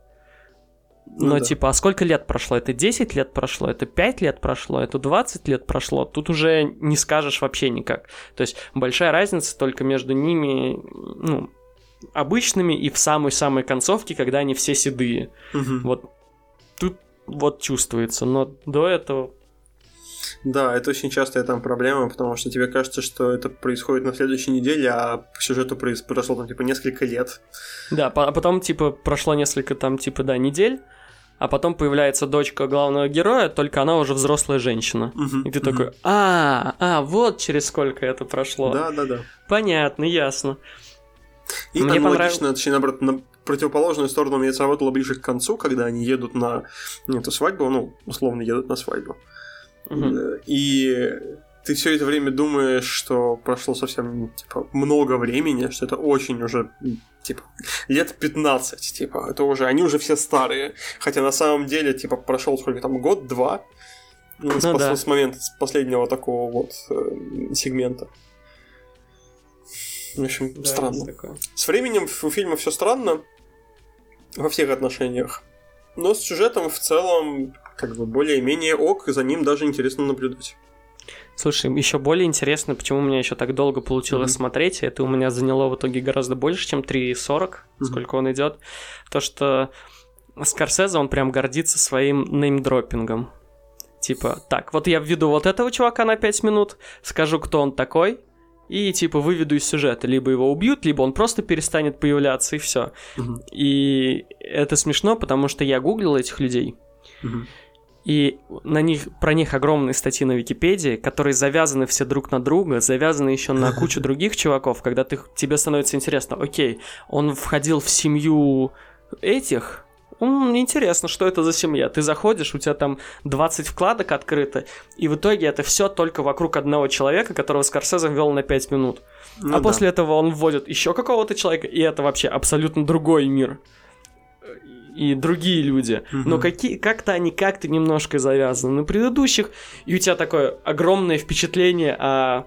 Ну но да. типа, а сколько лет прошло? Это 10 лет прошло? Это 5 лет прошло? Это 20 лет прошло? Тут уже не скажешь вообще никак. То есть большая разница только между ними, ну, обычными и в самой-самой концовке, когда они все седые. Мгм. Вот тут вот чувствуется, но до этого... Да, это очень частая там проблема, потому что тебе кажется, что это происходит на следующей неделе, а по сюжету прошло там типа несколько лет. Да, а потом, типа, прошло несколько там, типа, да, недель, а потом появляется дочка главного героя, только она уже взрослая женщина. Мгм, И ты мгм. такой, а, а, вот через сколько это прошло. Да, да, да. Понятно, ясно. И Мне аналогично, точнее, наоборот, на противоположную сторону мне это сработало ближе к концу, когда они едут на не эту свадьбу, ну, условно едут на свадьбу. И ты все это время думаешь, что прошло совсем типа, много времени, что это очень уже типа лет 15, типа, это уже, они уже все старые. Хотя на самом деле, типа, прошел сколько там, год-два ну, с, Ну да. с момента с последнего такого вот э, сегмента. В общем, да, странно. С временем у фильма все странно во всех отношениях. Но с сюжетом в целом, как бы более-менее ок, за ним даже интересно наблюдать. Слушай, еще более интересно, почему у меня еще так долго получилось mm-hmm. смотреть. Это у меня заняло в итоге гораздо больше, чем 3.40, mm-hmm. сколько он идет. То, что Скорсезе, он прям гордится своим неймдропингом. Типа, так, вот я введу вот этого чувака на 5 минут, скажу, кто он такой, и типа выведу из сюжета. Либо его убьют, либо он просто перестанет появляться, и все. Угу. И это смешно, потому что я гуглил этих людей. Угу. И на них, про них огромные статьи на Википедии, которые завязаны все друг на друга, завязаны еще на кучу других чуваков, когда ты, тебе становится интересно, окей, он входил в семью этих, Интересно, что это за семья. Ты заходишь, у тебя там 20 вкладок открыто, и в итоге это все только вокруг одного человека, которого Скорсезе ввел на 5 минут. Ну, а да. после этого он вводит еще какого-то человека, и это вообще абсолютно другой мир. И другие люди. Угу. Но какие, как-то они как-то немножко завязаны на предыдущих, и у тебя такое огромное впечатление о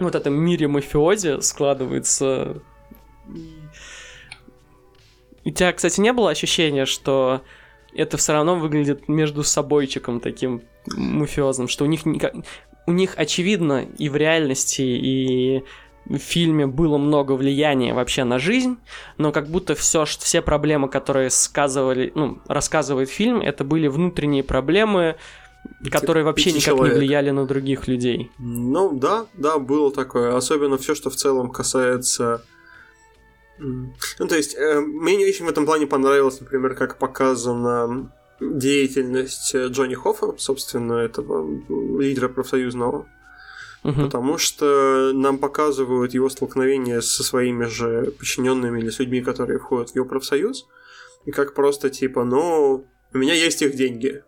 вот этом мире мафиози складывается у тебя, кстати, не было ощущения, что это все равно выглядит между собойчиком таким мафиозным, что у них никак... у них очевидно и в реальности, и в фильме было много влияния вообще на жизнь, но как будто все, все проблемы, которые сказывали, ну, рассказывает фильм, это были внутренние проблемы, которые вообще никак человек. не влияли на других людей. Ну да, да, было такое. Особенно все, что в целом касается ну, то есть, э, мне не очень в этом плане понравилось, например, как показана деятельность э, Джонни Хоффа, собственно, этого лидера профсоюзного. Угу. Потому что нам показывают его столкновение со своими же подчиненными или с людьми, которые входят в его профсоюз. И как просто типа, ну, у меня есть их деньги,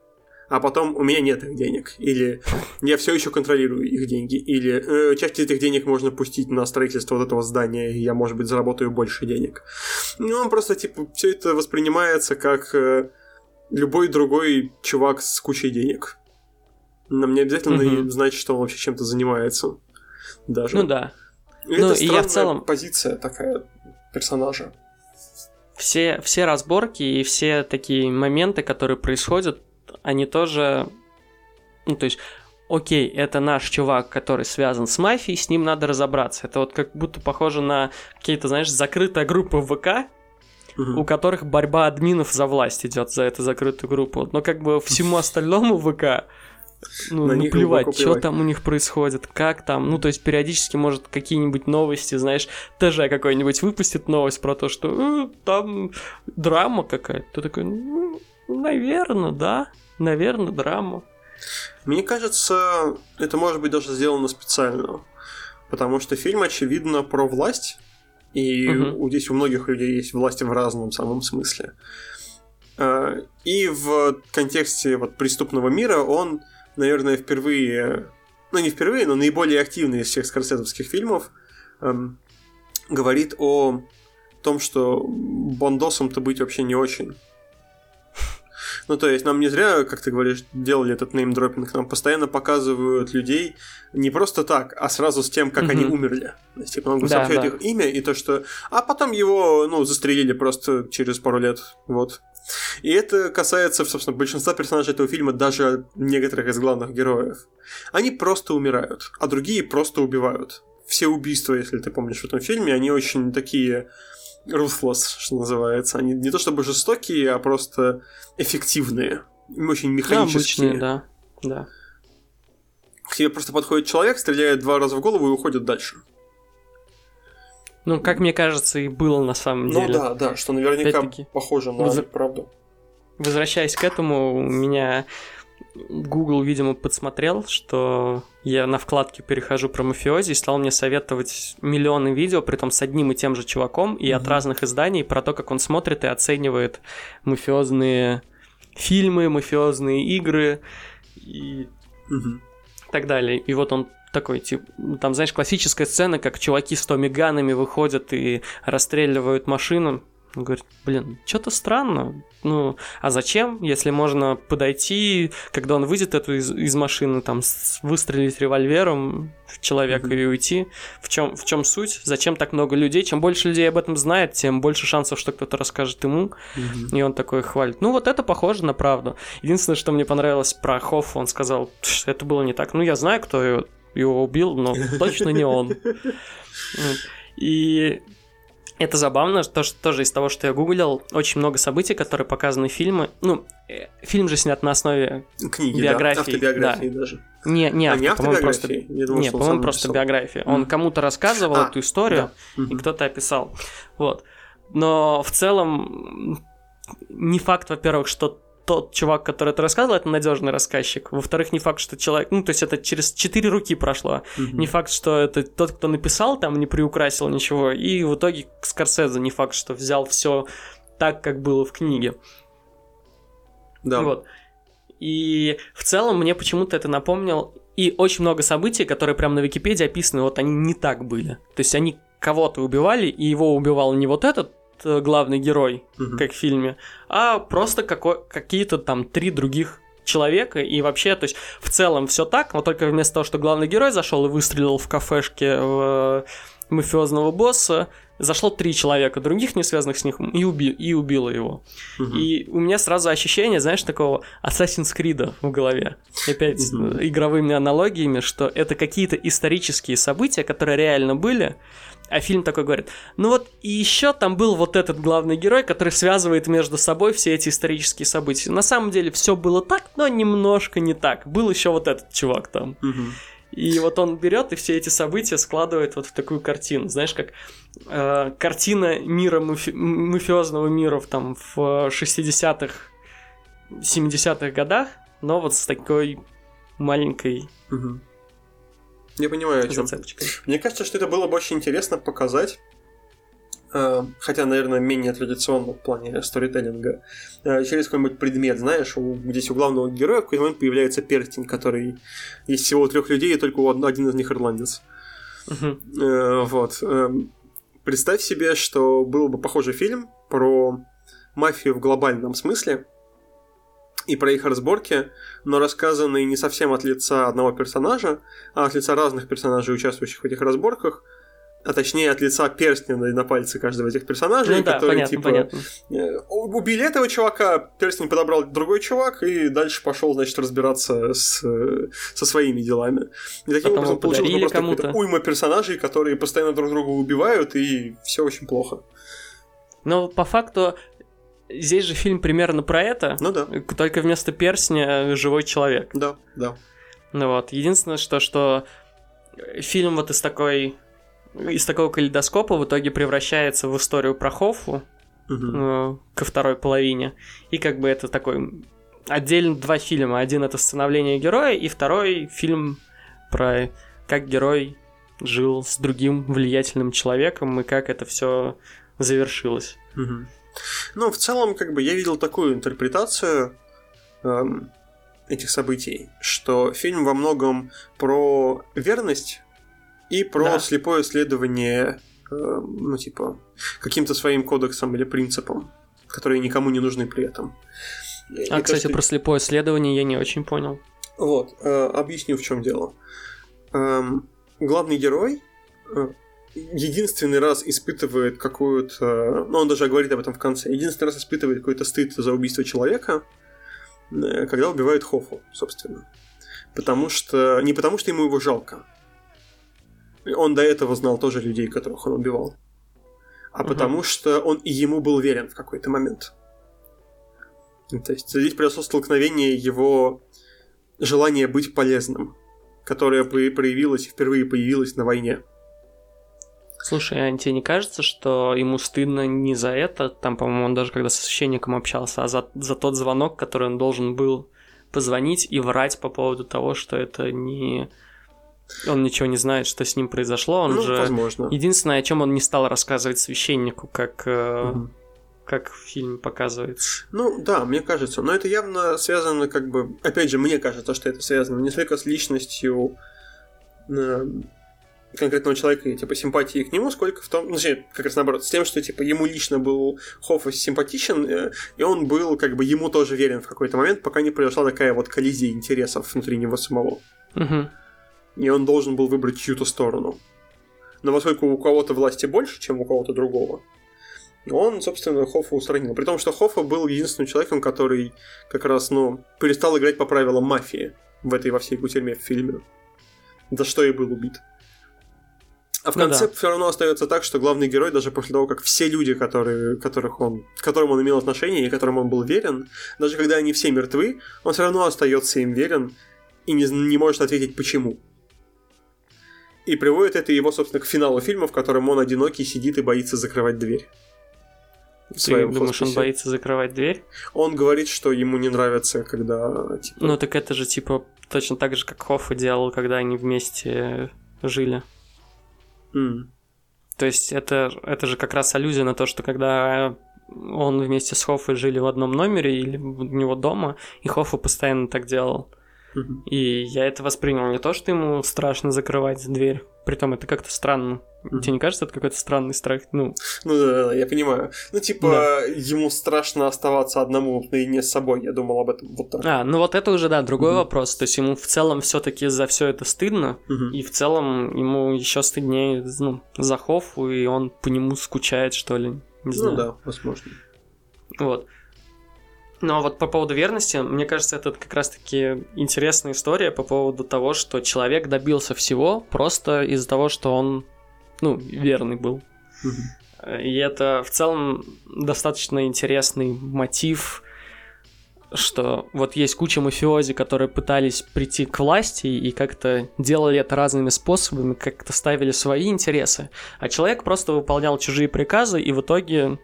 а потом у меня нет их денег, или я все еще контролирую их деньги, или э, часть этих денег можно пустить на строительство вот этого здания, и я, может быть, заработаю больше денег. Ну, он просто, типа, все это воспринимается как э, любой другой чувак с кучей денег. Нам не обязательно mm-hmm. знать, что он вообще чем-то занимается. Даже. Ну да. И ну, это и я в целом... позиция такая персонажа. Все, все разборки и все такие моменты, которые происходят, они тоже... Ну, то есть, окей, это наш чувак, который связан с мафией, с ним надо разобраться. Это вот как будто похоже на какие-то, знаешь, закрытая группа ВК, угу. у которых борьба админов за власть идет за эту закрытую группу. Но как бы всему остальному ВК ну, на наплевать, что там у них происходит, как там. Ну, то есть периодически, может, какие-нибудь новости, знаешь, ТЖ какой-нибудь выпустит новость про то, что э, там драма какая-то. Ты такой, ну, наверное, да наверное, драма. Мне кажется, это может быть даже сделано специально. Потому что фильм, очевидно, про власть. И угу. здесь у многих людей есть власть в разном самом смысле. А, и в контексте вот преступного мира он, наверное, впервые, ну не впервые, но наиболее активный из всех скорсетовских фильмов, эм, говорит о том, что бондосом-то быть вообще не очень. Ну, то есть, нам не зря, как ты говоришь, делали этот неймдропинг, нам постоянно показывают людей не просто так, а сразу с тем, как mm-hmm. они умерли. То есть, типа, нам да, сообщают да. их имя и то, что... А потом его, ну, застрелили просто через пару лет, вот. И это касается, собственно, большинства персонажей этого фильма, даже некоторых из главных героев. Они просто умирают, а другие просто убивают. Все убийства, если ты помнишь в этом фильме, они очень такие ruthless, что называется. Они не то чтобы жестокие, а просто эффективные. Очень механические. Обычные, да. да. К тебе просто подходит человек, стреляет два раза в голову и уходит дальше. Ну, как мне кажется, и было на самом ну, деле. Ну да, да, что наверняка похоже на Воз... правду. Возвращаясь к этому, у меня Google, видимо, подсмотрел, что я на вкладке перехожу про мафиози и стал мне советовать миллионы видео, при том с одним и тем же чуваком, и mm-hmm. от разных изданий про то, как он смотрит и оценивает мафиозные фильмы, мафиозные игры и mm-hmm. так далее. И вот он такой, типа, там, знаешь, классическая сцена, как чуваки с томиганами выходят и расстреливают машину, Он говорит, блин, что-то странно. Ну, а зачем, если можно подойти, когда он выйдет эту из, из машины, там, выстрелить револьвером в человека mm-hmm. и уйти? В чем, в чем суть? Зачем так много людей? Чем больше людей об этом знает, тем больше шансов, что кто-то расскажет ему. Mm-hmm. И он такой хвалит. Ну, вот это похоже на правду. Единственное, что мне понравилось про Хоффа, он сказал, что это было не так. Ну, я знаю, кто его убил, но точно не он. И это забавно, то, что тоже из того, что я гуглил, очень много событий, которые показаны в фильме. Ну, э, фильм же снят на основе Книги, биографии. Да, автобиографии да. даже. Не, не, а, не по-моему, просто, думал, не, по-моему, просто написал. биография. Он mm. кому-то рассказывал а, эту историю, да. mm-hmm. и кто-то описал. Вот. Но в целом не факт, во-первых, что тот чувак, который это рассказывал, это надежный рассказчик. Во-вторых, не факт, что человек... Ну, то есть это через четыре руки прошло. Mm-hmm. Не факт, что это тот, кто написал, там не приукрасил ничего. И в итоге Скорсезе не факт, что взял все так, как было в книге. Да. Вот. И в целом мне почему-то это напомнил. И очень много событий, которые прямо на Википедии описаны, вот они не так были. То есть они кого-то убивали, и его убивал не вот этот главный герой, угу. как в фильме, а просто какой, какие-то там три других человека, и вообще, то есть, в целом все так, но только вместо того, что главный герой зашел и выстрелил в кафешке в э, мафиозного босса, зашло три человека, других не связанных с ним, и, уби и убило его. Угу. И у меня сразу ощущение, знаешь, такого Assassin's Creed в голове. Опять угу. игровыми аналогиями, что это какие-то исторические события, которые реально были, а фильм такой говорит, ну вот и еще там был вот этот главный герой, который связывает между собой все эти исторические события. На самом деле все было так, но немножко не так. Был еще вот этот чувак там. Угу. И вот он берет и все эти события складывает вот в такую картину. Знаешь, как э, картина мира мафи- мафиозного мира в, там, в 60-х, 70-х годах, но вот с такой маленькой угу. Я понимаю, о чем. Мне кажется, что это было бы очень интересно показать э, хотя, наверное, менее традиционно в плане сторителлинга, э, через какой-нибудь предмет, знаешь, у, здесь у главного героя в какой-то момент появляется перстень, который есть всего трех людей, и только один из них ирландец. Uh-huh. Вот. Представь себе, что был бы похожий фильм про мафию в глобальном смысле, и про их разборки, но рассказанные не совсем от лица одного персонажа, а от лица разных персонажей, участвующих в этих разборках, а точнее от лица перстня на, пальце каждого из этих персонажей, ну, да, которые понятно, типа понятно. Э, убили этого чувака, перстень подобрал другой чувак и дальше пошел, значит, разбираться с, со своими делами. И таким Потом образом получилось просто кому-то. уйма персонажей, которые постоянно друг друга убивают, и все очень плохо. Но по факту Здесь же фильм примерно про это. Ну да. Только вместо перстня живой человек. Да, да. Ну вот. Единственное, что, что фильм вот из такой из такого калейдоскопа в итоге превращается в историю про Хоффу угу. э, ко второй половине. И как бы это такой отдельно два фильма. Один это становление героя, и второй фильм про как герой жил с другим влиятельным человеком и как это все завершилось. Угу. Ну, в целом, как бы я видел такую интерпретацию эм, этих событий, что фильм во многом про верность и про да. слепое следование, э, ну, типа, каким-то своим кодексам или принципам, которые никому не нужны при этом. А, и кстати, то, что... про слепое следование я не очень понял. Вот, э, объясню, в чем дело. Эм, главный герой э, единственный раз испытывает какую-то... Ну, он даже говорит об этом в конце. Единственный раз испытывает какой-то стыд за убийство человека, э, когда убивает Хофу, собственно. Потому что... Не потому что ему его жалко. Он до этого знал тоже людей, которых он убивал. А угу. потому что он и ему был верен в какой-то момент. То есть здесь произошло столкновение его желания быть полезным, которое проявилось, впервые появилось на войне. Слушай, а тебе не кажется, что ему стыдно не за это, там, по-моему, он даже когда со священником общался, а за, за тот звонок, который он должен был позвонить и врать по поводу того, что это не... Он ничего не знает, что с ним произошло, он ну, же... возможно. Единственное, о чем он не стал рассказывать священнику, как... Угу. Как в фильме показывается. Ну да, мне кажется. Но это явно связано, как бы. Опять же, мне кажется, что это связано не только с личностью э, конкретного человека и, типа, симпатии к нему, сколько в том, ну, точнее, как раз наоборот, с тем, что, типа, ему лично был Хоффа симпатичен, э, и он был, как бы, ему тоже верен в какой-то момент, пока не произошла такая вот коллизия интересов внутри него самого. Угу. И он должен был выбрать чью-то сторону. Но поскольку у кого-то власти больше, чем у кого-то другого, он, собственно, Хоффа устранил. При том, что Хоффа был единственным человеком, который как раз, ну, перестал играть по правилам мафии в этой во всей кутерьме в фильме. За что и был убит. А в Ну конце да. все равно остается так, что главный герой, даже после того, как все люди, которые, которых он, к которым он имел отношение и которым он был верен, даже когда они все мертвы, он все равно остается им верен и не, не может ответить почему. И приводит это его, собственно, к финалу фильма, в котором он одинокий сидит и боится закрывать дверь. В Ты своем думаешь, он хосписе. боится закрывать дверь? Он говорит, что ему не нравится, когда типа, Ну так это же типа точно так же, как Хоффа делал, когда они вместе жили. М, То есть это, это же как раз аллюзия на то, что когда он вместе с Хоффой жили в одном номере или у него дома, и Хоффа постоянно так делал. мгм. И я это воспринял не то, что ему страшно закрывать дверь. Притом это как-то странно. Мгм. Тебе не кажется, это какой-то странный страх? Ну, Ну да, да, да, я понимаю. Ну, типа, Да. ему страшно оставаться одному наедине с собой. Я думал об этом вот так. а, ну вот это уже, да, другой Мгм. вопрос. То есть ему в целом все-таки за все это стыдно, Мгм. и в целом ему еще стыднее ну, за Хоффу, и он по нему скучает, что ли. Не знаю. Ну да, возможно. Вот. Но вот по поводу верности, мне кажется, это как раз-таки интересная история по поводу того, что человек добился всего просто из-за того, что он, ну, верный был. И это в целом достаточно интересный мотив, что вот есть куча мафиози, которые пытались прийти к власти и как-то делали это разными способами, как-то ставили свои интересы, а человек просто выполнял чужие приказы и в итоге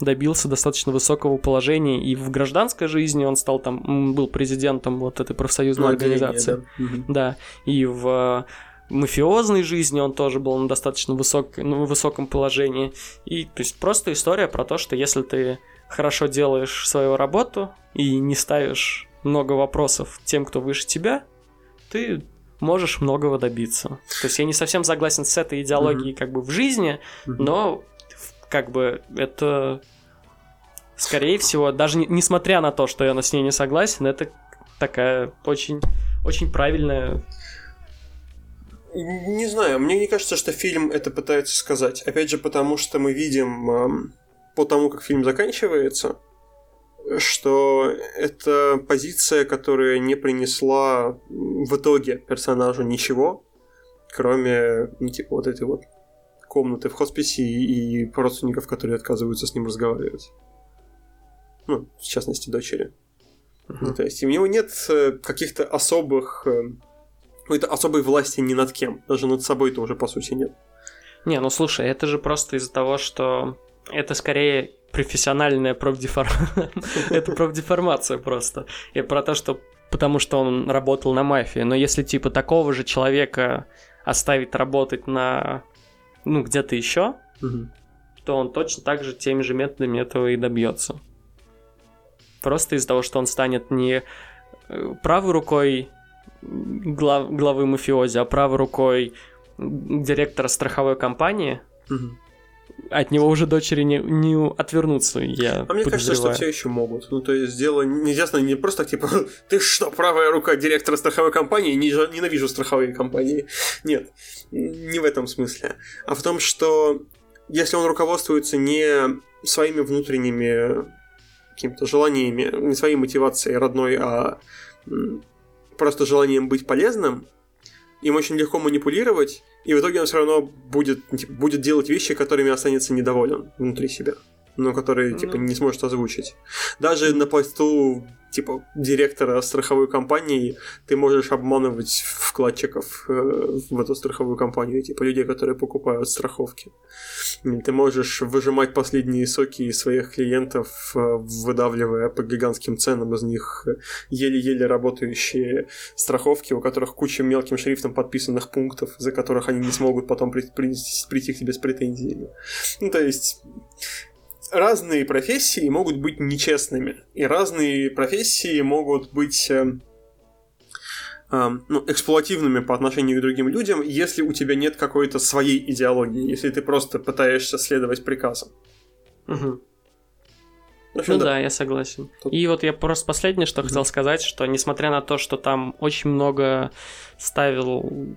добился достаточно высокого положения и в гражданской жизни он стал там, был президентом вот этой профсоюзной отделение, организации. да. Да, и в мафиозной жизни он тоже был на достаточно высок, ну, высоком положении. И то есть просто история про то, что если ты хорошо делаешь свою работу и не ставишь много вопросов тем, кто выше тебя, ты можешь многого добиться. То есть я не совсем согласен с этой идеологией как бы в жизни, Мгм. но как бы это скорее всего, даже не- несмотря на то, что я на- с ней не согласен, это такая очень, очень правильная Не знаю, мне не кажется, что фильм это пытается сказать. Опять же, потому что мы видим по тому, как фильм заканчивается, что это позиция, которая не принесла в итоге персонажу ничего, кроме, ну, типа, вот этой вот комнаты в хосписе и, и родственников, которые отказываются с ним разговаривать. Ну, в частности, дочери. Ну, то есть у него нет э, каких-то особых э, какой-то особой власти ни над кем. Даже над собой тоже, по сути, нет. Не, ну слушай, это же просто из-за того, что это скорее профессиональная профдеформация. Это профдеформация просто. И про то, что потому что он работал на мафии. Но если типа такого же человека оставить работать на ну где-то еще, то он точно так же теми же методами этого и добьется. Просто из-за того, что он станет не э, правой рукой глав- главы мафиози, а правой рукой директора страховой компании, Мгм. от него уже дочери не, не отвернутся, я А мне кажется, что все еще могут. Ну, то есть дело неясно не просто типа, ты что, правая рука директора страховой компании, Не- ненавижу страховые компании. Нет, не в этом смысле. А в том, что если он руководствуется не своими внутренними какими-то желаниями, не своей мотивацией родной, а просто желанием быть полезным, им очень легко манипулировать, и в итоге он все равно будет, типа, будет делать вещи, которыми останется недоволен внутри себя, но которые типа Ну. не сможет озвучить. Даже на посту типа директора страховой компании ты можешь обманывать вкладчиков э, в эту страховую компанию, типа людей, которые покупают страховки. Ты можешь выжимать последние соки из своих клиентов, э, выдавливая по гигантским ценам из них еле-еле работающие страховки, у которых куча мелким шрифтом подписанных пунктов, за которых они не смогут потом при- при- прийти к тебе с претензиями. Ну, то есть разные профессии могут быть нечестными, и разные профессии могут быть э, э, ну, эксплуативными по отношению к другим людям, если у тебя нет какой-то своей идеологии, если ты просто пытаешься следовать приказам. Угу. общем, ну да. да, я согласен. Тут... И вот я просто последнее, что угу. хотел сказать, что несмотря на то, что там очень много ставил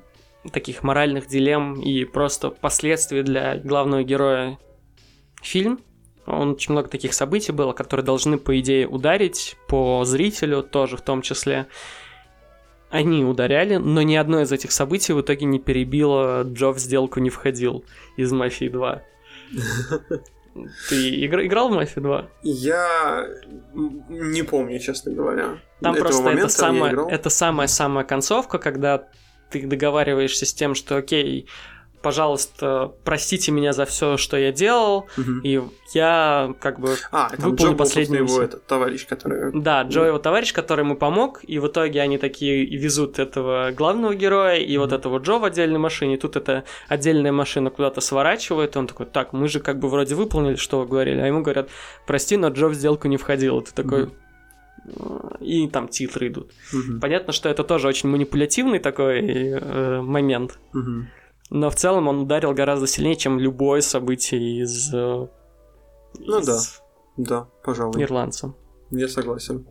таких моральных дилемм и просто последствий для главного героя фильм, очень много таких событий было, которые должны, по идее, ударить по зрителю тоже в том числе. Они ударяли, но ни одно из этих событий в итоге не перебило Джо в сделку не входил из «Мафии 2». Ты игр, играл в «Мафию 2»? Я не помню, честно говоря. Там Этого просто это самая, это самая-самая концовка, когда ты договариваешься с тем, что окей, пожалуйста, простите меня за все, что я делал, угу. и я как бы а, выполню Джо последнюю его этот товарищ, который... Да, Джо его товарищ, который ему помог, и в итоге они такие везут этого главного героя и угу. вот этого Джо в отдельной машине, тут эта отдельная машина куда-то сворачивает, и он такой, так, мы же как бы вроде выполнили, что вы говорили, а ему говорят, прости, но Джо в сделку не входил, ты такой... Угу и там титры идут. Угу. Понятно, что это тоже очень манипулятивный такой э, момент. Угу. Но в целом он ударил гораздо сильнее, чем любое событие из... Э, ну из... да, да, пожалуй. Ирландцем. Я согласен.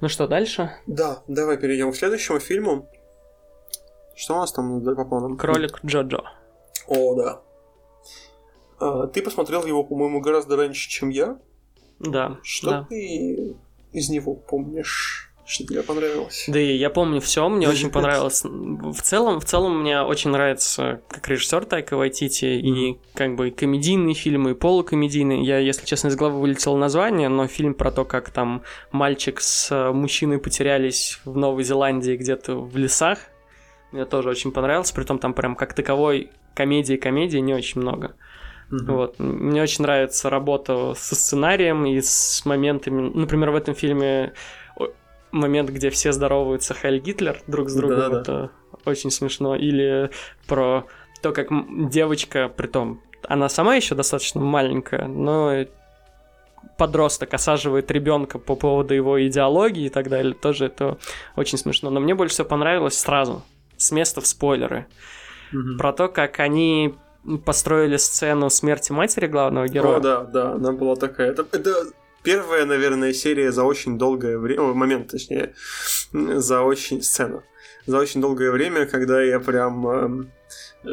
Ну что, дальше? Да, давай перейдем к следующему фильму. Что у нас там по планам? Кролик Джоджо. О, да. А, ты посмотрел его, по-моему, гораздо раньше, чем я. Да. Что да. ты из него помнишь? Что тебе понравилось? Да и я помню все, мне очень понравилось. В целом, в целом мне очень нравится как режиссер Тайка Вайтити и как бы комедийные фильмы, и полукомедийные. Я, если честно, из головы вылетело название, но фильм про то, как там мальчик с э, мужчиной потерялись в Новой Зеландии где-то в лесах, мне тоже очень понравился. Притом там прям как таковой комедии-комедии не очень много. Mm-hmm. Вот. Мне очень нравится работа со сценарием и с моментами. Например, в этом фильме момент, где все здороваются Хайль Гитлер друг с другом, да, это очень смешно. Или про то, как девочка, при том, она сама еще достаточно маленькая, но подросток осаживает ребенка по поводу его идеологии и так далее, тоже это очень смешно. Но мне больше всего понравилось сразу, с места в спойлеры, угу. про то, как они построили сцену смерти матери главного героя. О, да, да, она была такая. Это, это первая, наверное, серия за очень долгое время, момент, точнее, за очень сцену, за очень долгое время, когда я прям эм,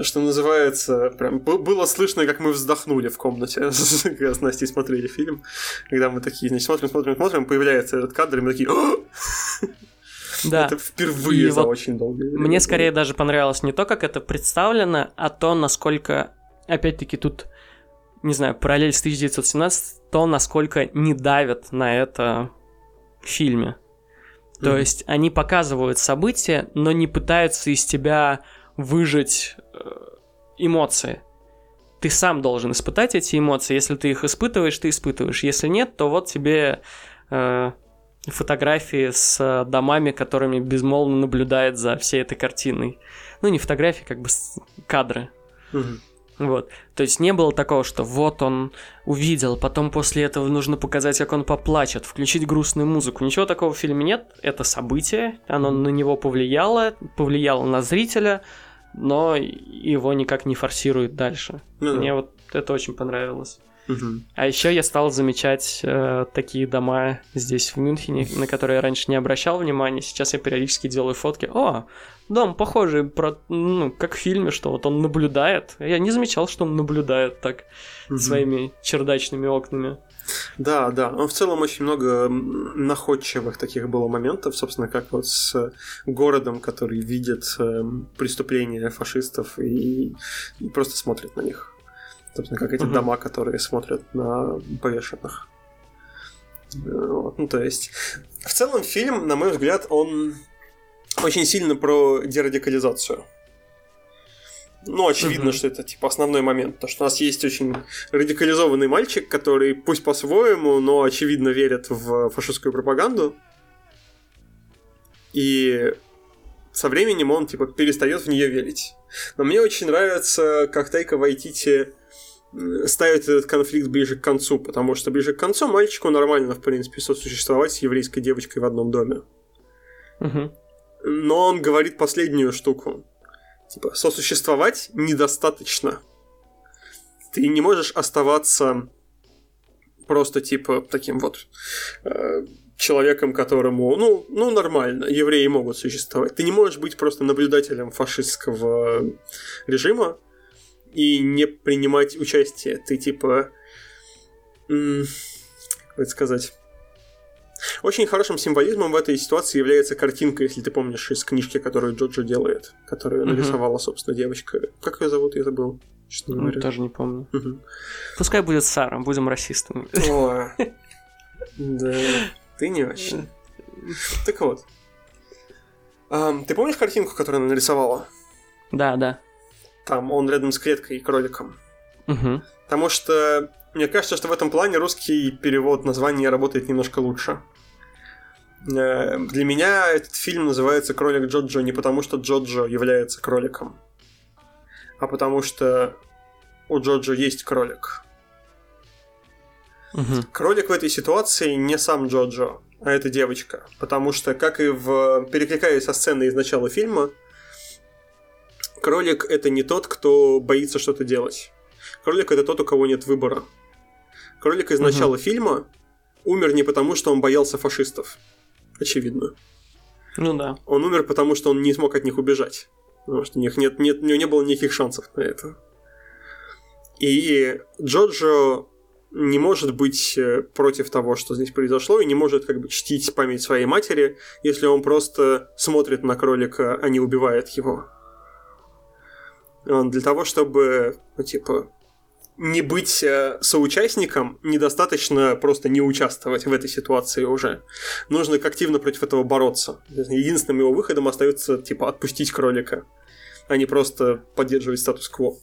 что называется, прям было слышно, как мы вздохнули в комнате, когда с Настей смотрели фильм, когда мы такие, значит, смотрим, смотрим, смотрим, появляется этот кадр, и мы такие, да. Это впервые и за вот очень долгое время. Мне скорее даже понравилось не то, как это представлено, а то, насколько, опять-таки, тут не знаю, параллель с 1917, то, насколько не давят на это в фильме. То mm-hmm. есть они показывают события, но не пытаются из тебя выжать э, эмоции. Ты сам должен испытать эти эмоции. Если ты их испытываешь, ты испытываешь. Если нет, то вот тебе э, фотографии с домами, которыми безмолвно наблюдает за всей этой картиной. Ну, не фотографии, как бы кадры. Mm-hmm. Вот. То есть не было такого, что вот он увидел, потом после этого нужно показать, как он поплачет, включить грустную музыку. Ничего такого в фильме нет. Это событие, оно на него повлияло, повлияло на зрителя, но его никак не форсирует дальше. Ну, Мне вот это очень понравилось. Угу. А еще я стал замечать э, такие дома здесь в Мюнхене, на которые я раньше не обращал внимания. Сейчас я периодически делаю фотки. О, дом похожий, про, ну, как в фильме, что вот он наблюдает. Я не замечал, что он наблюдает так угу. своими чердачными окнами. Да, да. Но в целом очень много находчивых таких было моментов, собственно, как вот с городом, который видит э, преступления фашистов и, и просто смотрит на них. Собственно, как эти угу. дома, которые смотрят на повешенных. Вот. Ну, то есть, в целом фильм, на мой взгляд, он очень сильно про дерадикализацию. Ну, очевидно, mm что это типа основной момент. Потому что у нас есть очень радикализованный мальчик, который пусть по-своему, но очевидно верит в фашистскую пропаганду. И со временем он типа перестает в нее верить. Но мне очень нравится, как Тайка Вайтити ставит этот конфликт ближе к концу, потому что ближе к концу мальчику нормально, в принципе, сосуществовать с еврейской девочкой в одном доме. Угу. Но он говорит последнюю штуку. Типа, сосуществовать недостаточно. Ты не можешь оставаться просто, типа, таким вот э, человеком, которому, ну, ну, нормально, евреи могут существовать. Ты не можешь быть просто наблюдателем фашистского режима и не принимать участие. Ты, типа, м- как это сказать... Очень хорошим символизмом в этой ситуации является картинка, если ты помнишь, из книжки, которую Джоджо делает, которую нарисовала, собственно, девочка. Как ее зовут, я забыл. Честно ну, тоже не помню. Угу. Пускай будет Сара, будем расистами. О, да, ты не очень. Так вот. ты помнишь картинку, которую она нарисовала? Да, да. Там он рядом с клеткой и кроликом. Угу. Потому что мне кажется, что в этом плане русский перевод названия работает немножко лучше. Э, для меня этот фильм называется «Кролик Джоджо» не потому, что Джоджо является кроликом, а потому что у Джоджо есть кролик. Угу. Кролик в этой ситуации не сам Джоджо, а эта девочка. Потому что, как и в перекликаясь со сценой из начала фильма, кролик это не тот, кто боится что-то делать. Кролик это тот, у кого нет выбора. Кролик из начала угу. фильма умер не потому, что он боялся фашистов. Очевидно. Ну да. Он умер потому, что он не смог от них убежать. Потому что у них нет, нет, у него не было никаких шансов на это. И Джоджо не может быть э, против того, что здесь произошло, и не может как бы чтить память своей матери, если он просто смотрит на кролика, а не убивает его. Он для того, чтобы, ну, типа, не быть э, соучастником, недостаточно просто не участвовать в этой ситуации уже. Нужно активно против этого бороться. Единственным его выходом остается, типа, отпустить кролика, а не просто поддерживать статус-кво.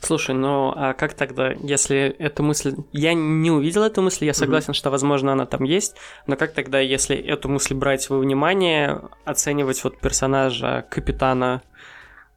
Слушай, ну а как тогда, если эта мысль... Я не увидел эту мысль, я согласен, mm-hmm. что, возможно, она там есть, но как тогда, если эту мысль брать во внимание, оценивать вот персонажа капитана,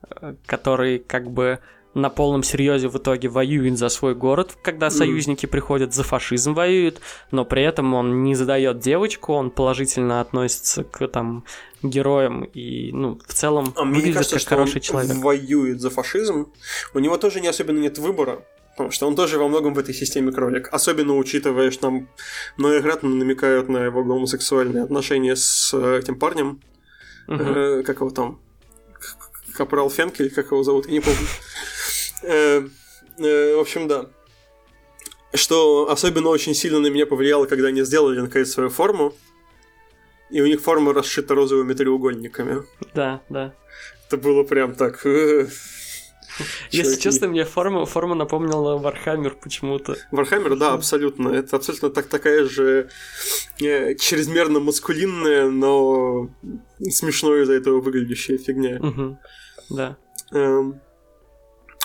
э, который как бы на полном серьезе в итоге воюет за свой город, когда союзники приходят, за фашизм воюют, но при этом он не задает девочку, он положительно относится к там героям и, ну, в целом а выглядит кажется, как хороший он человек. воюет за фашизм, у него тоже не особенно нет выбора, потому что он тоже во многом в этой системе кролик. Особенно учитывая, что нам многократно намекают на его гомосексуальные отношения с э, этим парнем. Uh-huh. Э, как его там? Капрал Фенкель, как его зовут, я не помню. Э, э, в общем, да. Что особенно очень сильно на меня повлияло, когда они сделали наконец свою форму. И у них форма расшита розовыми треугольниками. Да, да. Это было прям так. Э, Если честно, мне форма, форма напомнила Вархаммер почему-то. Вархаммер, да, абсолютно. Это абсолютно так, такая же э, чрезмерно маскулинная, но смешно из-за этого выглядящая фигня. Угу. Да. Эм,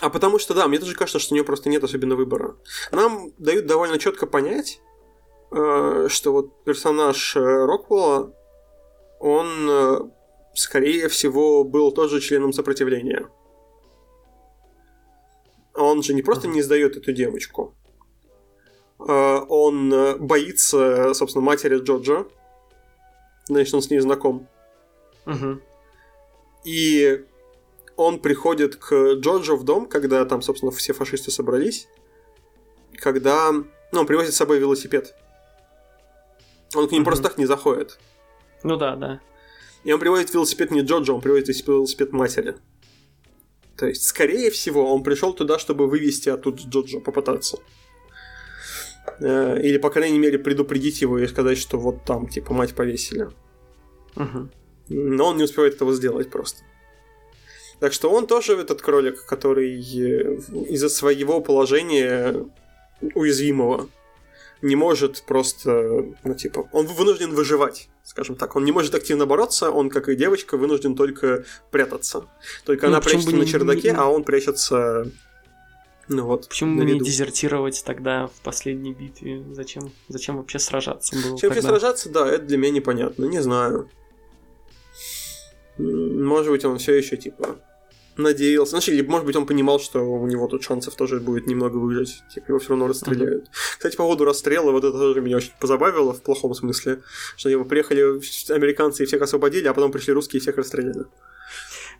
а потому что, да, мне тоже кажется, что у нее просто нет особенно выбора. Нам дают довольно четко понять, э, что вот персонаж э, Роквелла, он, э, скорее всего, был тоже членом сопротивления. Он же не просто не сдает эту девочку. Он боится, собственно, матери Джорджа. Значит, он с ней знаком. Угу. И он приходит к Джорджу в дом, когда там, собственно, все фашисты собрались, когда... Ну, он привозит с собой велосипед. Он к ним mm-hmm. просто так не заходит. Ну да, да. И он приводит велосипед не Джорджа, он приводит велосипед матери. То есть, скорее всего, он пришел туда, чтобы вывести оттуда Джорджа, попытаться. Э, или, по крайней мере, предупредить его и сказать, что вот там, типа, мать повесили. Угу. Но он не успевает этого сделать просто. Так что он тоже этот кролик, который э, из-за своего положения уязвимого не может просто, ну, типа, он вынужден выживать, скажем так. Он не может активно бороться, он, как и девочка, вынужден только прятаться. Только ну, она прячется на чердаке, не... а он прячется ну вот. Почему не дезертировать тогда в последней битве? Зачем, зачем вообще сражаться было? Зачем вообще сражаться, да, это для меня непонятно. Не знаю. Может быть, он все еще типа надеялся. Значит, или, может быть, он понимал, что у него тут шансов тоже будет немного выжить. Типа, его все равно расстреляют. Uh-huh. Кстати, по поводу расстрела, вот это тоже меня очень позабавило в плохом смысле, что его приехали американцы и всех освободили, а потом пришли русские и всех расстреляли.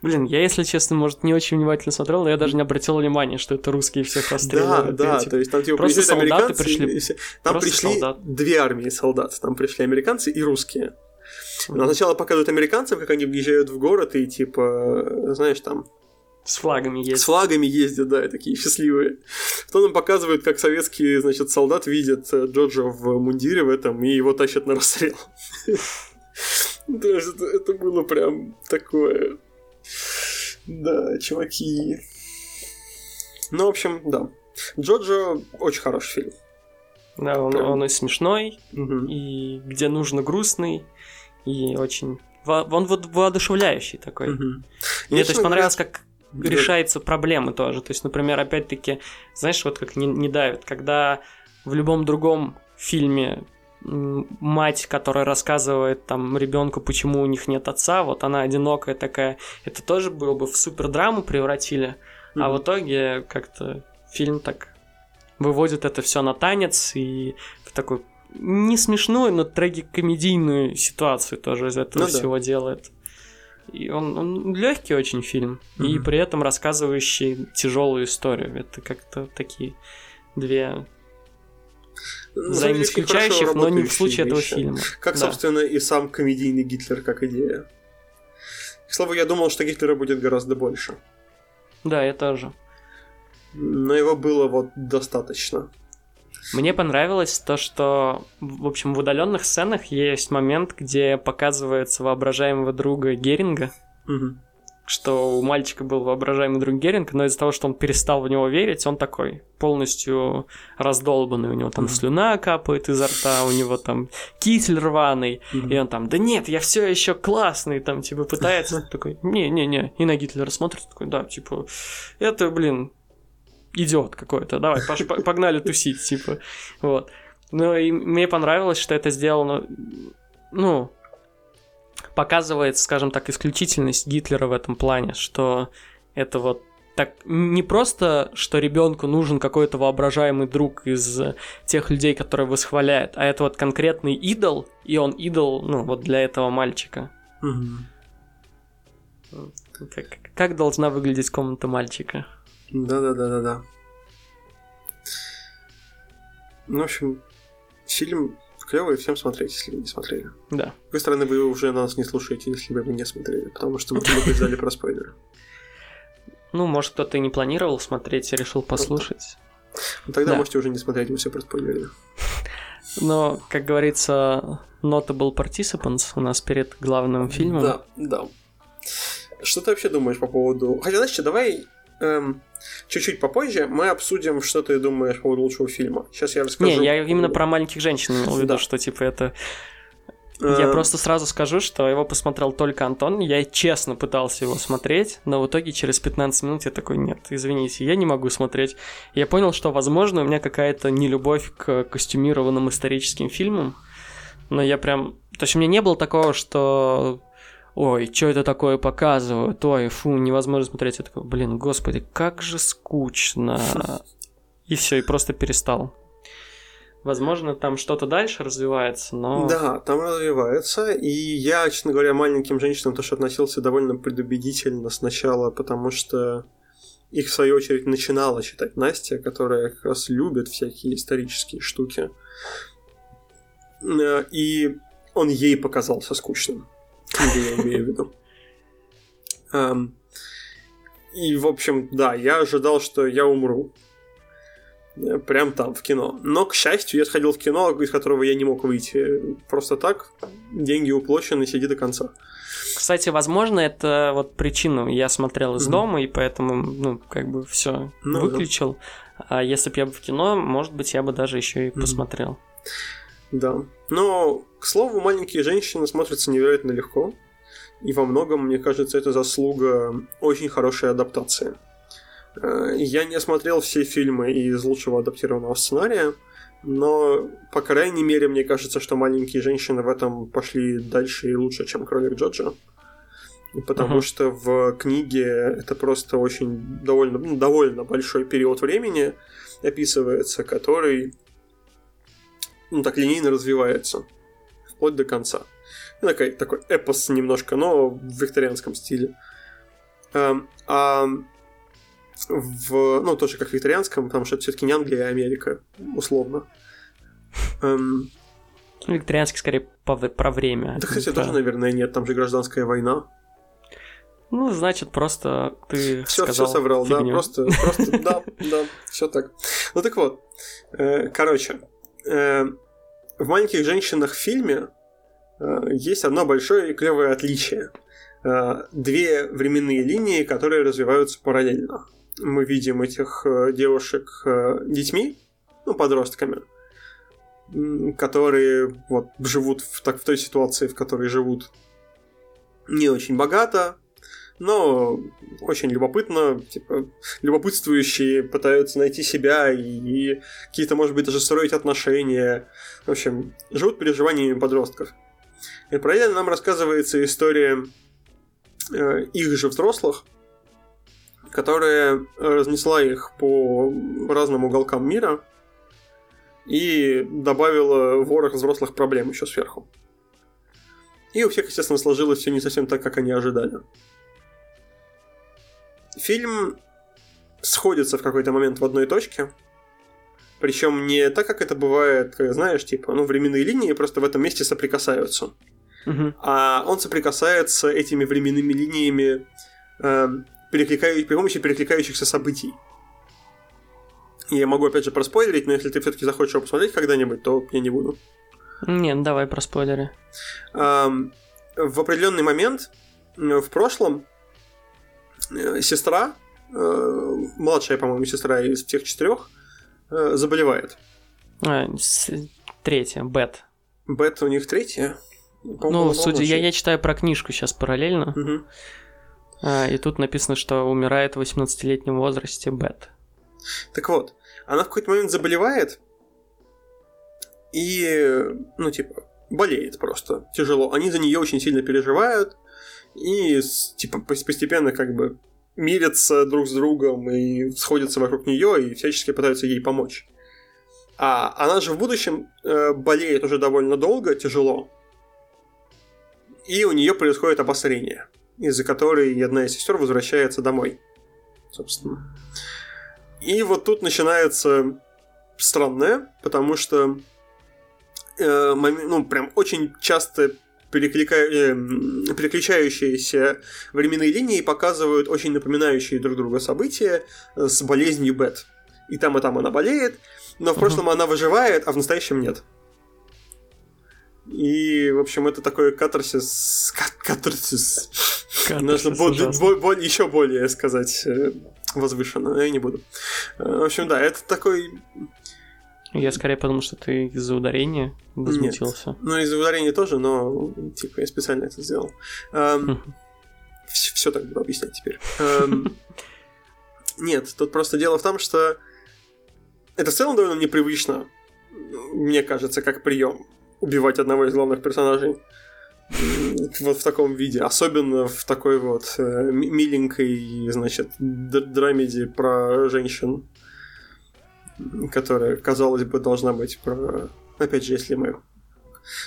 Блин, я, если честно, может, не очень внимательно смотрел, но я даже не обратил внимания, что это русские всех расстреливают. Да, да, то есть там типа просто солдаты пришли. Все... Там пришли солдат. две армии солдат. Там пришли американцы и русские. Но сначала показывают американцев, как они въезжают в город и типа, знаешь, там с флагами ездят. С флагами ездят, да, и такие счастливые. Потом нам показывают, как советский, значит, солдат видит э, Джорджа в мундире в этом, и его тащат на расстрел. То есть это, это было прям такое... Да, чуваки. Ну, в общем, да. Джоджо очень хороший фильм. Да, он, он и смешной, угу. и где нужно грустный, и очень... Он вот воодушевляющий такой. Угу. Мне то есть понравилось, как да. решается проблемы тоже. То есть, например, опять-таки, знаешь, вот как не, не давит, когда в любом другом фильме мать, которая рассказывает там ребенку, почему у них нет отца, вот она одинокая такая, это тоже было бы в супер драму превратили, mm-hmm. а в итоге как-то фильм так выводит это все на танец и в такой не смешную, но трагикомедийную ситуацию тоже из этого ну, всего да. делает. И он, он легкий очень фильм, mm-hmm. и при этом рассказывающий тяжелую историю. Это как-то такие две взаимоисключающих, но не в случае этого фильма. Как, да. собственно, и сам комедийный Гитлер как идея. К слову, я думал, что Гитлера будет гораздо больше. Да, я тоже. Но его было вот достаточно. Мне понравилось то, что, в общем, в удаленных сценах есть момент, где показывается воображаемого друга Геринга. Угу что у мальчика был воображаемый друг Геринг, но из-за того, что он перестал в него верить, он такой полностью раздолбанный. У него там mm-hmm. слюна капает изо рта, у него там китель рваный, mm-hmm. и он там, да нет, я все еще классный, там, типа, пытается такой, не-не-не, и на Гитлера смотрит, такой, да, типа, это, блин, идиот какой-то, давай, погнали тусить, типа, вот. Ну, и мне понравилось, что это сделано, ну, показывает, скажем так, исключительность Гитлера в этом плане, что это вот так не просто, что ребенку нужен какой-то воображаемый друг из тех людей, которые восхваляют, а это вот конкретный идол, и он идол, ну, вот для этого мальчика. Угу. Как, как должна выглядеть комната мальчика? Да-да-да-да-да. Ну, в общем, фильм клевый, всем смотреть, если вы не смотрели. Да. С другой стороны, вы уже нас не слушаете, если вы не смотрели, потому что мы предупреждали про спойлеры. Ну, может, кто-то и не планировал смотреть, решил послушать. Ну, тогда да. можете уже не смотреть, мы все проспойлерили. Но, как говорится, notable participants у нас перед главным фильмом. Да, да. Что ты вообще думаешь по поводу... Хотя, знаешь что, давай эм, чуть-чуть попозже мы обсудим, что ты думаешь по лучшего фильма. Сейчас я расскажу. Не, я именно про маленьких женщин имел в виду, да. что типа это... Я эм. просто сразу скажу, что его посмотрел только Антон. Я честно пытался его смотреть, но в итоге через 15 минут я такой, нет, извините, я не могу смотреть. Я понял, что, возможно, у меня какая-то нелюбовь к костюмированным историческим фильмам, но я прям... То есть у меня не было такого, что ой, что это такое показывают, ой, фу, невозможно смотреть. Я такой, блин, господи, как же скучно. И все, и просто перестал. Возможно, там что-то дальше развивается, но... Да, там развивается, и я, честно говоря, маленьким женщинам тоже относился довольно предубедительно сначала, потому что их, в свою очередь, начинала читать Настя, которая как раз любит всякие исторические штуки. Э, и он ей показался скучным книга я имею в виду. Um, и, в общем, да, я ожидал, что я умру. Э, прям там, в кино. Но, к счастью, я сходил в кино, из которого я не мог выйти просто так. Деньги уплочены, сиди до конца. Кстати, возможно, это вот причину. Я смотрел из mm-hmm. дома, и поэтому, ну, как бы все ну, выключил. Да. А если бы я бы в кино, может быть, я бы даже еще и mm-hmm. посмотрел. Да. Но, к слову, маленькие женщины смотрятся невероятно легко. И во многом, мне кажется, это заслуга очень хорошей адаптации. Э, я не смотрел все фильмы из лучшего адаптированного сценария, но, по крайней мере, мне кажется, что маленькие женщины в этом пошли дальше и лучше, чем кролик Джоджа. потому uh-huh. что в книге это просто очень довольно, ну, довольно большой период времени описывается, который ну, так линейно развивается вплоть до конца. Ну, такой, такой эпос немножко, но в викторианском стиле. А, а в, ну, тоже как в викторианском, потому что это все-таки не Англия, а Америка, условно. Эм... Викторианский скорее про время. Да, кстати, тоже, наверное, нет, там же гражданская война. Ну, значит, просто ты все, сказал все соврал, фигню. да, просто, просто, да, да, все так. Ну так вот, э, короче, э, в маленьких женщинах в фильме э, есть одно большое и клевое отличие. Две временные линии, которые развиваются параллельно. Мы видим этих девушек детьми, ну, подростками, которые вот живут в, так, в той ситуации, в которой живут не очень богато, но очень любопытно, типа, любопытствующие пытаются найти себя и, и какие-то, может быть, даже строить отношения. В общем, живут переживаниями подростков. И параллельно нам рассказывается история э, их же взрослых, которая разнесла их по разным уголкам мира и добавила ворох взрослых проблем еще сверху. И у всех, естественно, сложилось все не совсем так, как они ожидали фильм сходится в какой-то момент в одной точке. Причем не так, как это бывает, как, знаешь, типа, ну, временные линии просто в этом месте соприкасаются. Угу. А он соприкасается этими временными линиями э, перекликаю, при помощи перекликающихся событий. Я могу, опять же, проспойлерить, но если ты все-таки захочешь его посмотреть когда-нибудь, то я не буду. Нет, давай про спойлеры. Эм, в определенный момент в прошлом Э, сестра, э, младшая, по-моему, сестра из всех четырех, э, заболевает. А, третья, Бет. Бет у них третья? Ну, судя, я, я читаю про книжку сейчас параллельно. Угу. А, и тут написано, что умирает в 18-летнем возрасте Бет. Так вот, она в какой-то момент заболевает и, ну, типа, болеет просто тяжело. Они за нее очень сильно переживают и типа постепенно как бы мирятся друг с другом и сходятся вокруг нее и всячески пытаются ей помочь. А она же в будущем э, болеет уже довольно долго, тяжело. И у нее происходит обострение, из-за которой одна из сестер возвращается домой. Собственно. И вот тут начинается странное, потому что э, ну, прям очень часто переклика... э, переключающиеся временные линии показывают очень напоминающие друг друга события э, с болезнью Бет. И там, и там она болеет, но в прошлом uh-huh. она выживает, а в настоящем нет. И, в общем, это такой катарсис... Катарсис. Нужно еще более сказать э, возвышенно, я не буду. Э, в общем, да, это такой я скорее потому, что ты из-за ударения возмутился. Нет. Ну, из-за ударения тоже, но типа я специально это сделал. Эм, все, все так буду объяснять теперь. Эм, нет, тут просто дело в том, что это в целом довольно непривычно, мне кажется, как прием убивать одного из главных персонажей вот в таком виде, особенно в такой вот э, миленькой, значит, драмеди про женщин которая, казалось бы, должна быть про... Опять же, если мы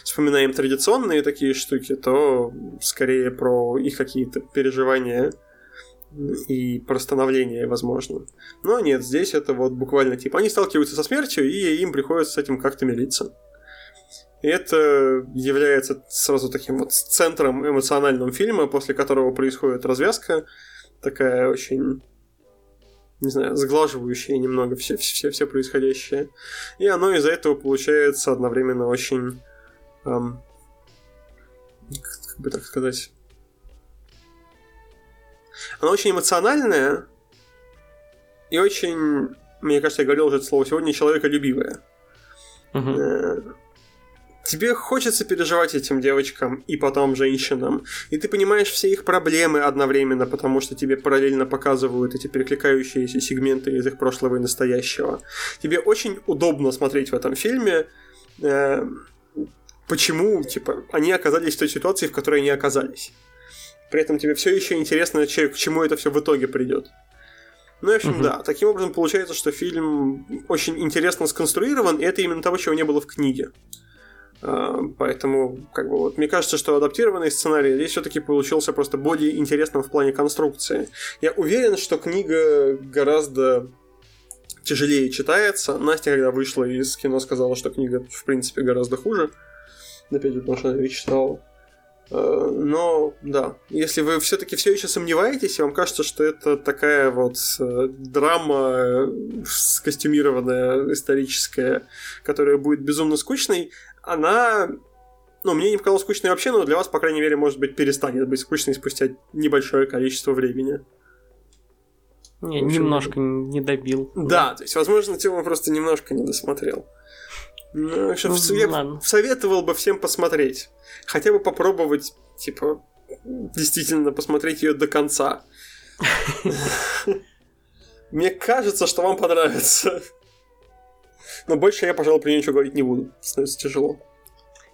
вспоминаем традиционные такие штуки, то скорее про их какие-то переживания и про становление, возможно. Но нет, здесь это вот буквально типа они сталкиваются со смертью, и им приходится с этим как-то мириться. И это является сразу таким вот центром эмоционального фильма, после которого происходит развязка, такая очень не знаю, сглаживающее немного все, все, все происходящее. И оно из-за этого получается одновременно очень... Эм, как бы так сказать... Оно очень эмоциональное и очень, мне кажется, я говорил уже это слово сегодня, человеколюбивое. Uh-huh тебе хочется переживать этим девочкам и потом женщинам, и ты понимаешь все их проблемы одновременно, потому что тебе параллельно показывают эти перекликающиеся сегменты из их прошлого и настоящего. Тебе очень удобно смотреть в этом фильме, э, почему, типа, они оказались в той ситуации, в которой они оказались. при этом тебе все еще интересно, к чему это все в итоге придет. Ну, в общем, угу. да. Таким образом, получается, что фильм очень интересно сконструирован, и это именно того, чего не было в книге. А, поэтому, как бы, вот, мне кажется, что адаптированный сценарий здесь все-таки получился просто более интересным в плане конструкции. Я уверен, что книга гораздо тяжелее читается. Настя, когда вышла из кино, сказала, что книга, в принципе, гораздо хуже. Опять же, потому что она ее читала. А, но, да, если вы все-таки все еще сомневаетесь, и вам кажется, что это такая вот э, драма э, скостюмированная, историческая, которая будет безумно скучной, она ну, мне не показалось скучной вообще, но для вас, по крайней мере, может быть, перестанет быть скучной спустя небольшое количество времени. Не, немножко не добил. Да, то есть, возможно, Тима просто немножко не досмотрел. Ну, ну, я ладно. советовал бы всем посмотреть. Хотя бы попробовать, типа, действительно посмотреть ее до конца. Мне кажется, что вам понравится. Но больше я, пожалуй, про нее ничего говорить не буду. Становится тяжело.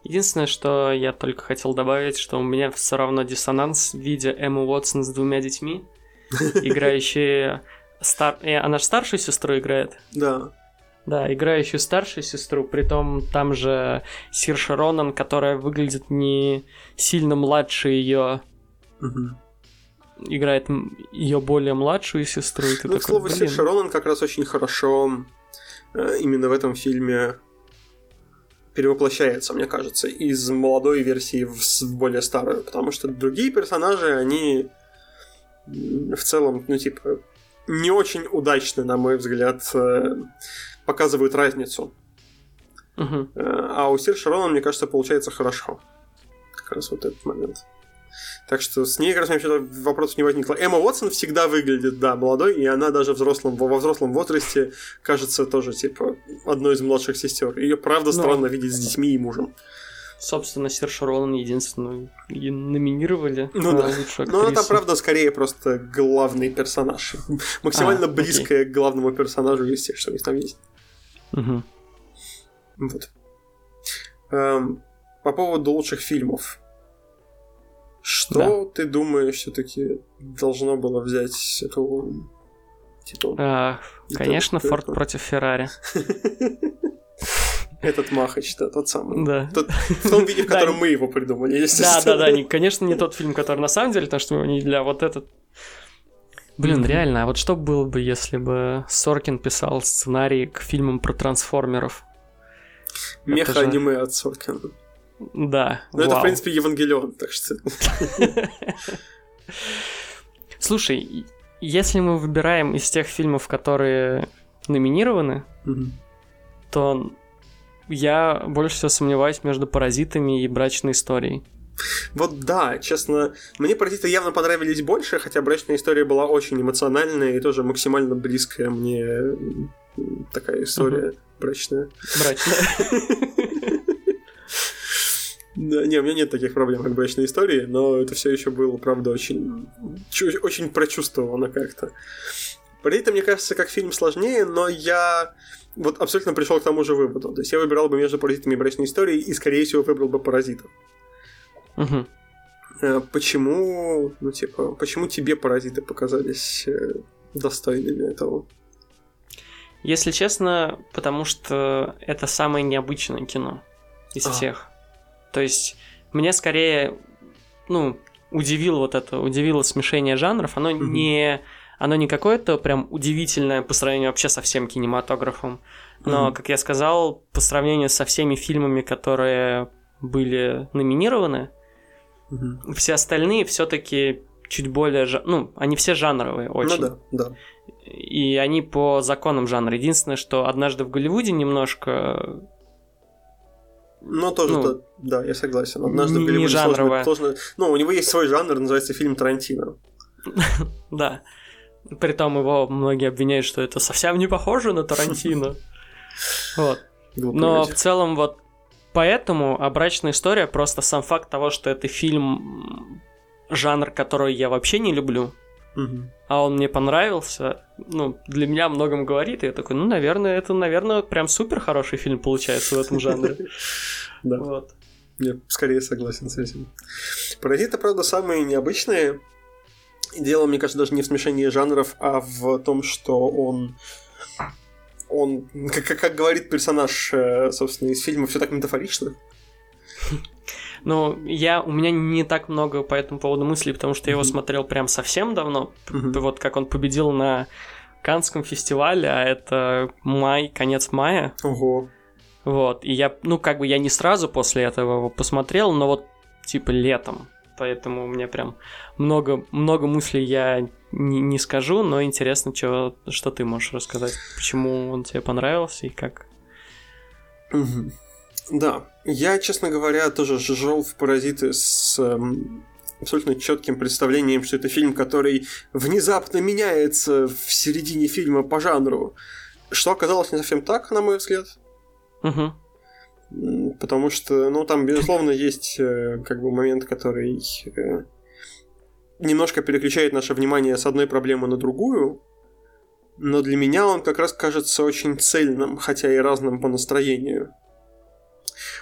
Единственное, что я только хотел добавить, что у меня все равно диссонанс в виде Эммы Уотсон с двумя детьми, играющие... Стар... Э, она же старшую сестру играет? Да. Да, играющую старшую сестру, притом там же Сирша Ронан, которая выглядит не сильно младше ее, угу. играет ее более младшую сестру. И ты ну, такой, к слову, Сирша Ронан как раз очень хорошо именно в этом фильме перевоплощается, мне кажется, из молодой версии в более старую, потому что другие персонажи, они в целом, ну, типа, не очень удачно, на мой взгляд, э, показывают разницу. Uh-huh. А у Сир Шарона, мне кажется, получается хорошо. Как раз вот этот момент. Так что с ней как раз вообще вопросов не возникло. Эмма Уотсон всегда выглядит, да, молодой, и она даже взрослом, во взрослом возрасте кажется тоже, типа, одной из младших сестер. Ее правда ну, странно Но... видеть с детьми и мужем. Собственно, Серж Ролан единственную и номинировали ну, на да. лучшую Ну, это, правда, скорее просто главный персонаж. Максимально а, близкая окей. к главному персонажу из тех, что у них там есть. Угу. Вот. Эм, по поводу лучших фильмов. Что да. ты думаешь, все-таки должно было взять эту титул? А, конечно, Форд против Феррари. Этот Махач, да, тот самый. Да. Тот, в том виде, в котором мы его придумали, естественно. Да, да, да, конечно, не тот фильм, который на самом деле, потому что мы не для вот этот... Блин, реально, а вот что было бы, если бы Соркин писал сценарий к фильмам про трансформеров? Меха-аниме от Соркина. Да. Ну, это, в принципе, Евангелион, так что. Слушай, если мы выбираем из тех фильмов, которые номинированы, то я больше всего сомневаюсь между паразитами и брачной историей. Вот да, честно, мне паразиты явно понравились больше, хотя брачная история была очень эмоциональная и тоже максимально близкая мне такая история брачная. Брачная. Да, не, у меня нет таких проблем, как брачной истории, но это все еще было, правда, очень, очень прочувствовано как-то. При этом, мне кажется, как фильм сложнее, но я вот абсолютно пришел к тому же выводу. То есть я выбирал бы между паразитами и брачной историей, и, скорее всего, выбрал бы паразитов. Угу. Почему, ну, типа, почему тебе паразиты показались э, достойными этого? Если честно, потому что это самое необычное кино из а. всех. То есть мне скорее, ну, удивило вот это, удивило смешение жанров. Оно mm-hmm. не оно не какое-то прям удивительное по сравнению вообще со всем кинематографом. Но, mm-hmm. как я сказал, по сравнению со всеми фильмами, которые были номинированы, mm-hmm. все остальные все-таки чуть более, ну, они все жанровые очень. Ну да, да. И они по законам жанра. Единственное, что однажды в Голливуде немножко ну, тоже, ну, да, да, я согласен. Однажды не, не жанровая. Сложно, сложно... Ну, у него есть свой жанр, называется фильм Тарантино. да. Притом его многие обвиняют, что это совсем не похоже на Тарантино. Вот. Но в целом вот поэтому «Обрачная история» просто сам факт того, что это фильм, жанр, который я вообще не люблю, а он мне понравился, ну, для меня многом говорит, и я такой, ну, наверное, это, наверное, прям супер хороший фильм получается в этом жанре. Да. Вот. Я скорее согласен с этим. Паразиты, правда, самые необычные. Дело, мне кажется, даже не в смешении жанров, а в том, что он он, как, как, как говорит персонаж, э, собственно, из фильма, все так метафорично. Ну, я, у меня не так много по этому поводу мыслей, потому что я его смотрел прям совсем давно. Вот как он победил на Канском фестивале, а это май, конец мая. Ого. Вот, и я, ну, как бы я не сразу после этого его посмотрел, но вот типа летом. Поэтому у меня прям много, много мыслей я не, не скажу, но интересно, что, что ты можешь рассказать, почему он тебе понравился и как. Да, я, честно говоря, тоже жил в «Паразиты» с эм, абсолютно четким представлением, что это фильм, который внезапно меняется в середине фильма по жанру, что оказалось не совсем так, на мой взгляд. Угу. Потому что, ну, там, безусловно, есть э, как бы момент, который э, немножко переключает наше внимание с одной проблемы на другую, но для меня он как раз кажется очень цельным, хотя и разным по настроению.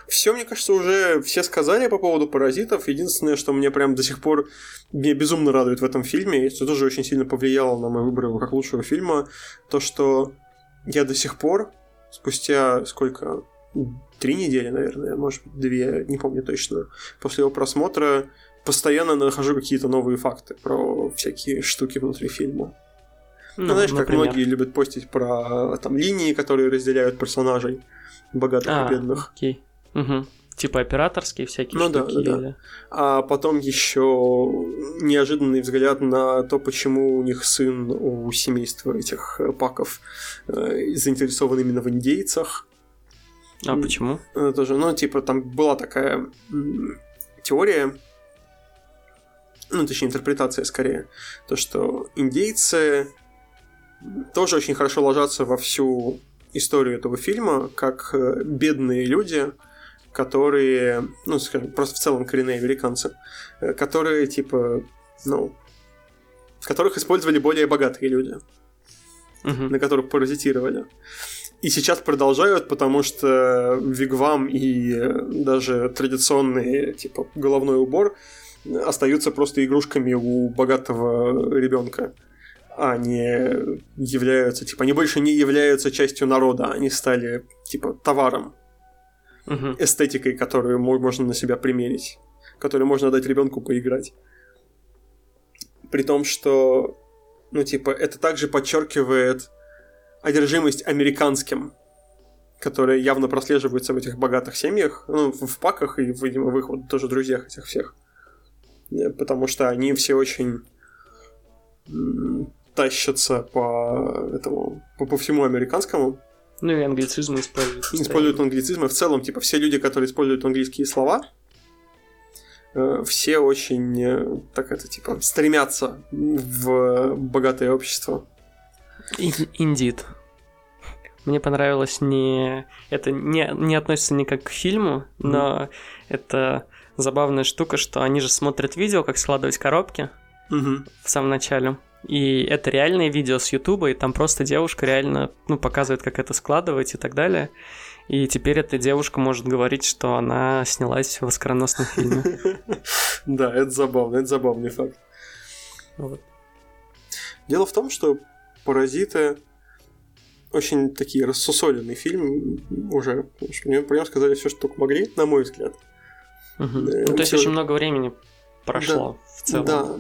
Все, мне кажется, уже все сказали по поводу паразитов. Единственное, что мне прям до сих пор меня безумно радует в этом фильме, и что тоже очень сильно повлияло на мой выбор его как лучшего фильма, то, что я до сих пор, спустя сколько, три недели, наверное, может быть, две, не помню точно, после его просмотра постоянно нахожу какие-то новые факты про всякие штуки внутри фильма. Ну, ну знаешь, например. как многие любят постить про там линии, которые разделяют персонажей богатых а, и бедных. Окей. Угу. Типа операторские всякие ну, штуки. Да, да, да. А потом еще неожиданный взгляд на то, почему у них сын у семейства этих э, паков э, заинтересован именно в индейцах. А почему? Это тоже, ну, типа, там была такая теория, ну, точнее, интерпретация скорее, то, что индейцы тоже очень хорошо ложатся во всю историю этого фильма, как э, бедные люди, которые, ну, скажем, просто в целом коренные американцы, э, которые, типа, ну, которых использовали более богатые люди, uh-huh. на которых паразитировали. И сейчас продолжают, потому что вигвам и э, даже традиционный, типа, головной убор остаются просто игрушками у богатого ребенка не являются, типа, они больше не являются частью народа, они стали, типа, товаром, угу. эстетикой, которую можно на себя примерить, которую можно дать ребенку поиграть. При том, что, ну, типа, это также подчеркивает одержимость американским, которая явно прослеживается в этих богатых семьях, ну, в паках и, видимо, в их вот тоже друзьях этих всех. Э, потому что они все очень тащатся по этому по, по всему американскому. Ну и англицизмы используют. Используют англицизмы. В целом, типа, все люди, которые используют английские слова, э, все очень, э, так это, типа, стремятся в богатое общество. Индит. Мне понравилось не... Это не, не относится никак к фильму, но mm. это забавная штука, что они же смотрят видео, как складывать коробки mm-hmm. в самом начале. И это реальное видео с Ютуба, и там просто девушка реально ну, показывает, как это складывать и так далее. И теперь эта девушка может говорить, что она снялась в оскароносном фильме. Да, это забавно, это забавный факт. Дело в том, что «Паразиты» очень такие рассусоленный фильм уже. Про него сказали все, что только могли, на мой взгляд. Угу. Ну, то есть очень много времени прошло да, в целом. Да,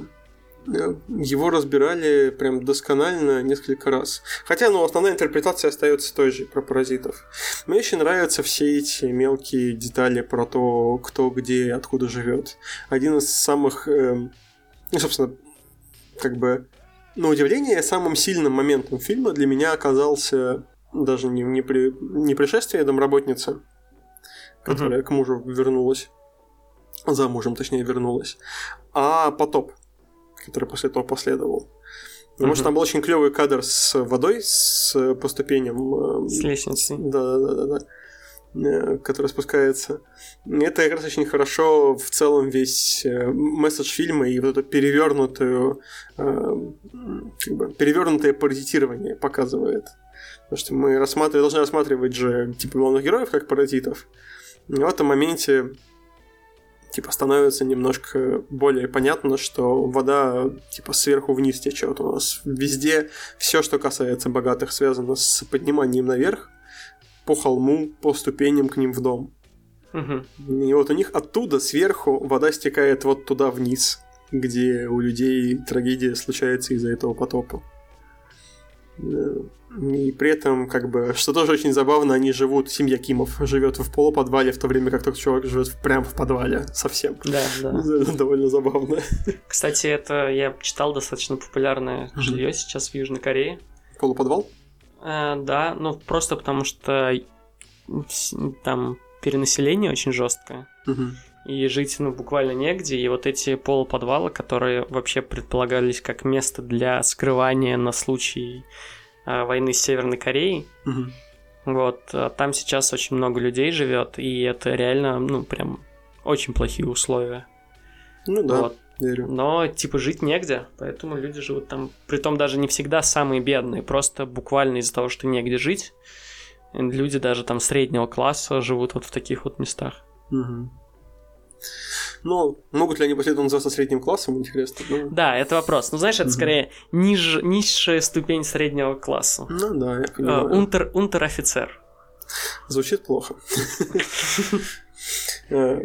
его разбирали прям досконально несколько раз. Хотя, ну, основная интерпретация остается той же про паразитов. Мне очень нравятся все эти мелкие детали про то, кто где и откуда живет. Один из самых, э, ну, собственно, как бы, на удивление, самым сильным моментом фильма для меня оказался даже не, не, при, не пришествие домработницы, которая uh-huh. к мужу вернулась, за мужем, точнее, вернулась, а потоп который после этого последовал. Потому угу. что там был очень клевый кадр с водой, с по ступеням. Э, с лестницей. Да, да, да, да. Э, который спускается. Это как раз очень хорошо в целом весь э, месседж фильма и вот это перевернутую как бы, перевернутое паразитирование показывает. Потому что мы рассматриваем, должны рассматривать же типа главных героев как паразитов. И в этом моменте типа становится немножко более понятно, что вода типа сверху вниз течет. У нас везде все, что касается богатых, связано с подниманием наверх по холму, по ступеням к ним в дом. Угу. И вот у них оттуда сверху вода стекает вот туда вниз, где у людей трагедия случается из-за этого потопа. И при этом, как бы, что тоже очень забавно, они живут, семья Кимов живет в полуподвале, в то время как тот чувак живет прямо в подвале совсем. Да, да. Довольно забавно. Кстати, это я читал достаточно популярное жилье сейчас в Южной Корее. Полуподвал? А, да, ну просто потому что там перенаселение очень жесткое. И жить, ну, буквально негде. И вот эти полуподвалы, которые вообще предполагались как место для скрывания на случай э, войны с Северной Кореей. Угу. Вот, а там сейчас очень много людей живет, и это реально, ну, прям очень плохие условия. Ну да, вот. верю. Но, типа, жить негде, поэтому люди живут там. Притом даже не всегда самые бедные, просто буквально из-за того, что негде жить, люди даже там среднего класса живут вот в таких вот местах. Угу. Ну, могут ли они после этого называться средним классом, интересно. Ну... Да, это вопрос. Ну, знаешь, это угу. скорее ниж... низшая ступень среднего класса. Ну да, я понимаю. Uh, унтер... Унтер-офицер. Звучит плохо. Э,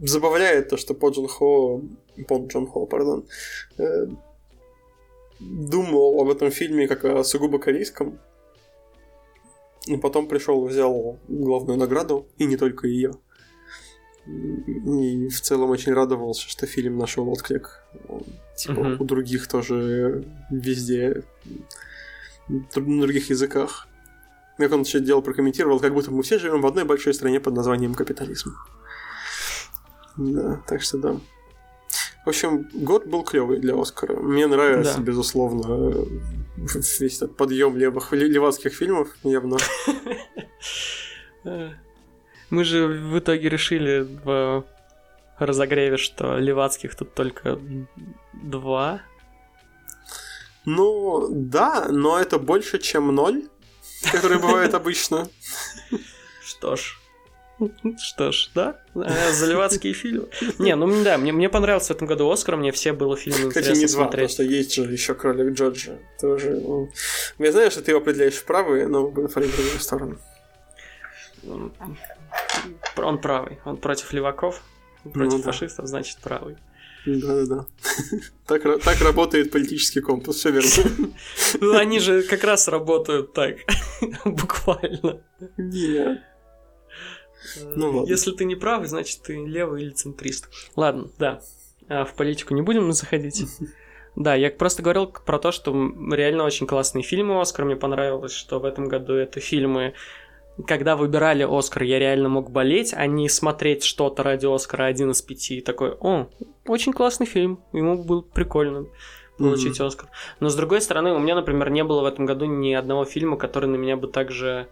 забавляет то, что По Джон Хо, Пон Джон Хо, пардон, э, думал об этом фильме как о сугубо корейском, и потом пришел и взял главную награду, и не только ее. И в целом очень радовался, что фильм нашел отклик. Типа uh-huh. у других тоже везде, на других языках. Как он еще делал, прокомментировал, как будто мы все живем в одной большой стране под названием капитализм. Да, так что да. В общем, год был клевый для Оскара. Мне нравится, да. безусловно, весь этот подъем левых, левацких фильмов явно. Мы же в итоге решили в разогреве, что левацких тут только два. Ну, да, но это больше, чем ноль, который бывает обычно. Что ж. Что ж, да? Э, заливацкие фильмы. Не, ну да, мне, мне понравился в этом году Оскар, мне все было фильмы Кстати, не два, потому что есть же еще Кролик Джорджа. Тоже, ну... Я знаю, что ты его определяешь в правые, но в другую сторону. Он правый. Он против леваков, против ну, да. фашистов, значит правый. Да-да-да. Так, так работает политический компас, все верно. Ну, они же как раз работают так. Буквально. Нет. Ну, ладно. Если ты не правый, значит ты левый или центрист. Ладно, да. А в политику не будем заходить. Да, я просто говорил про то, что реально очень классные фильмы Оскар. Мне понравилось, что в этом году это фильмы когда выбирали Оскар, я реально мог болеть, а не смотреть что-то ради Оскара один из пяти. И такой, о, очень классный фильм, ему было прикольно получить mm-hmm. Оскар. Но с другой стороны, у меня, например, не было в этом году ни одного фильма, который на меня бы также...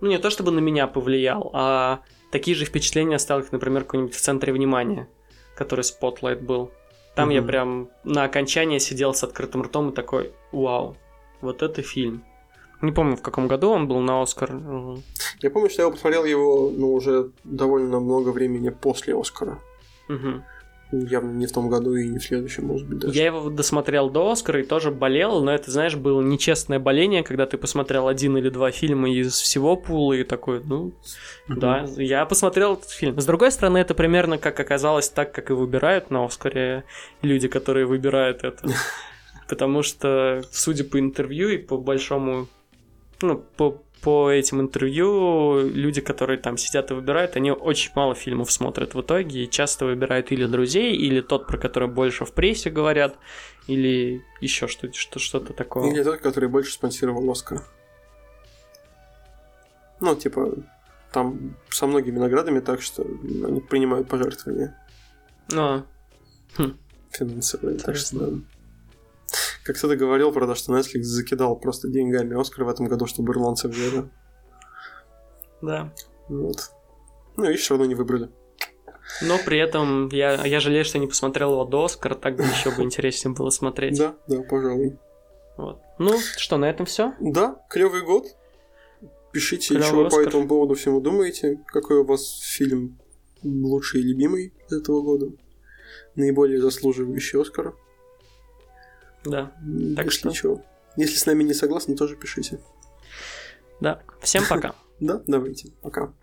Ну, не то чтобы на меня повлиял, а такие же впечатления оставил, как, например, какой-нибудь в центре внимания, который Spotlight был. Там mm-hmm. я прям на окончании сидел с открытым ртом и такой, вау, вот это фильм. Не помню, в каком году он был на Оскар. Я помню, что я посмотрел его ну, уже довольно много времени после Оскара. Угу. Явно не в том году и не в следующем, может быть, даже. Я его досмотрел до Оскара и тоже болел, но это, знаешь, было нечестное боление, когда ты посмотрел один или два фильма из всего пула и такой, ну, угу. да, я посмотрел этот фильм. С другой стороны, это примерно как оказалось так, как и выбирают на Оскаре люди, которые выбирают это. Потому что, судя по интервью и по большому ну, по, по этим интервью люди, которые там сидят и выбирают, они очень мало фильмов смотрят в итоге и часто выбирают или друзей, или тот, про который больше в прессе говорят, или еще что-то, что, что-то такое. Или тот, который больше спонсировал Оскар. Ну, типа, там со многими наградами, так что они принимают пожертвования. А. Хм. Финансовые, так что да. Как кто-то говорил про то, что Netflix закидал просто деньгами Оскар в этом году, чтобы ирландцев взяли. Да. Вот. Ну и все равно не выбрали. Но при этом я, я жалею, что не посмотрел его до Оскара, так бы еще бы интереснее было смотреть. Да, да, пожалуй. Вот. Ну, что, на этом все? Да, клевый год. Пишите, Клёвый что по этому поводу всему думаете. Какой у вас фильм лучший и любимый этого года. Наиболее заслуживающий Оскара. Да. Так Если что... Чего. Если с нами не согласны, тоже пишите. Да. Всем пока. Да, давайте. Пока.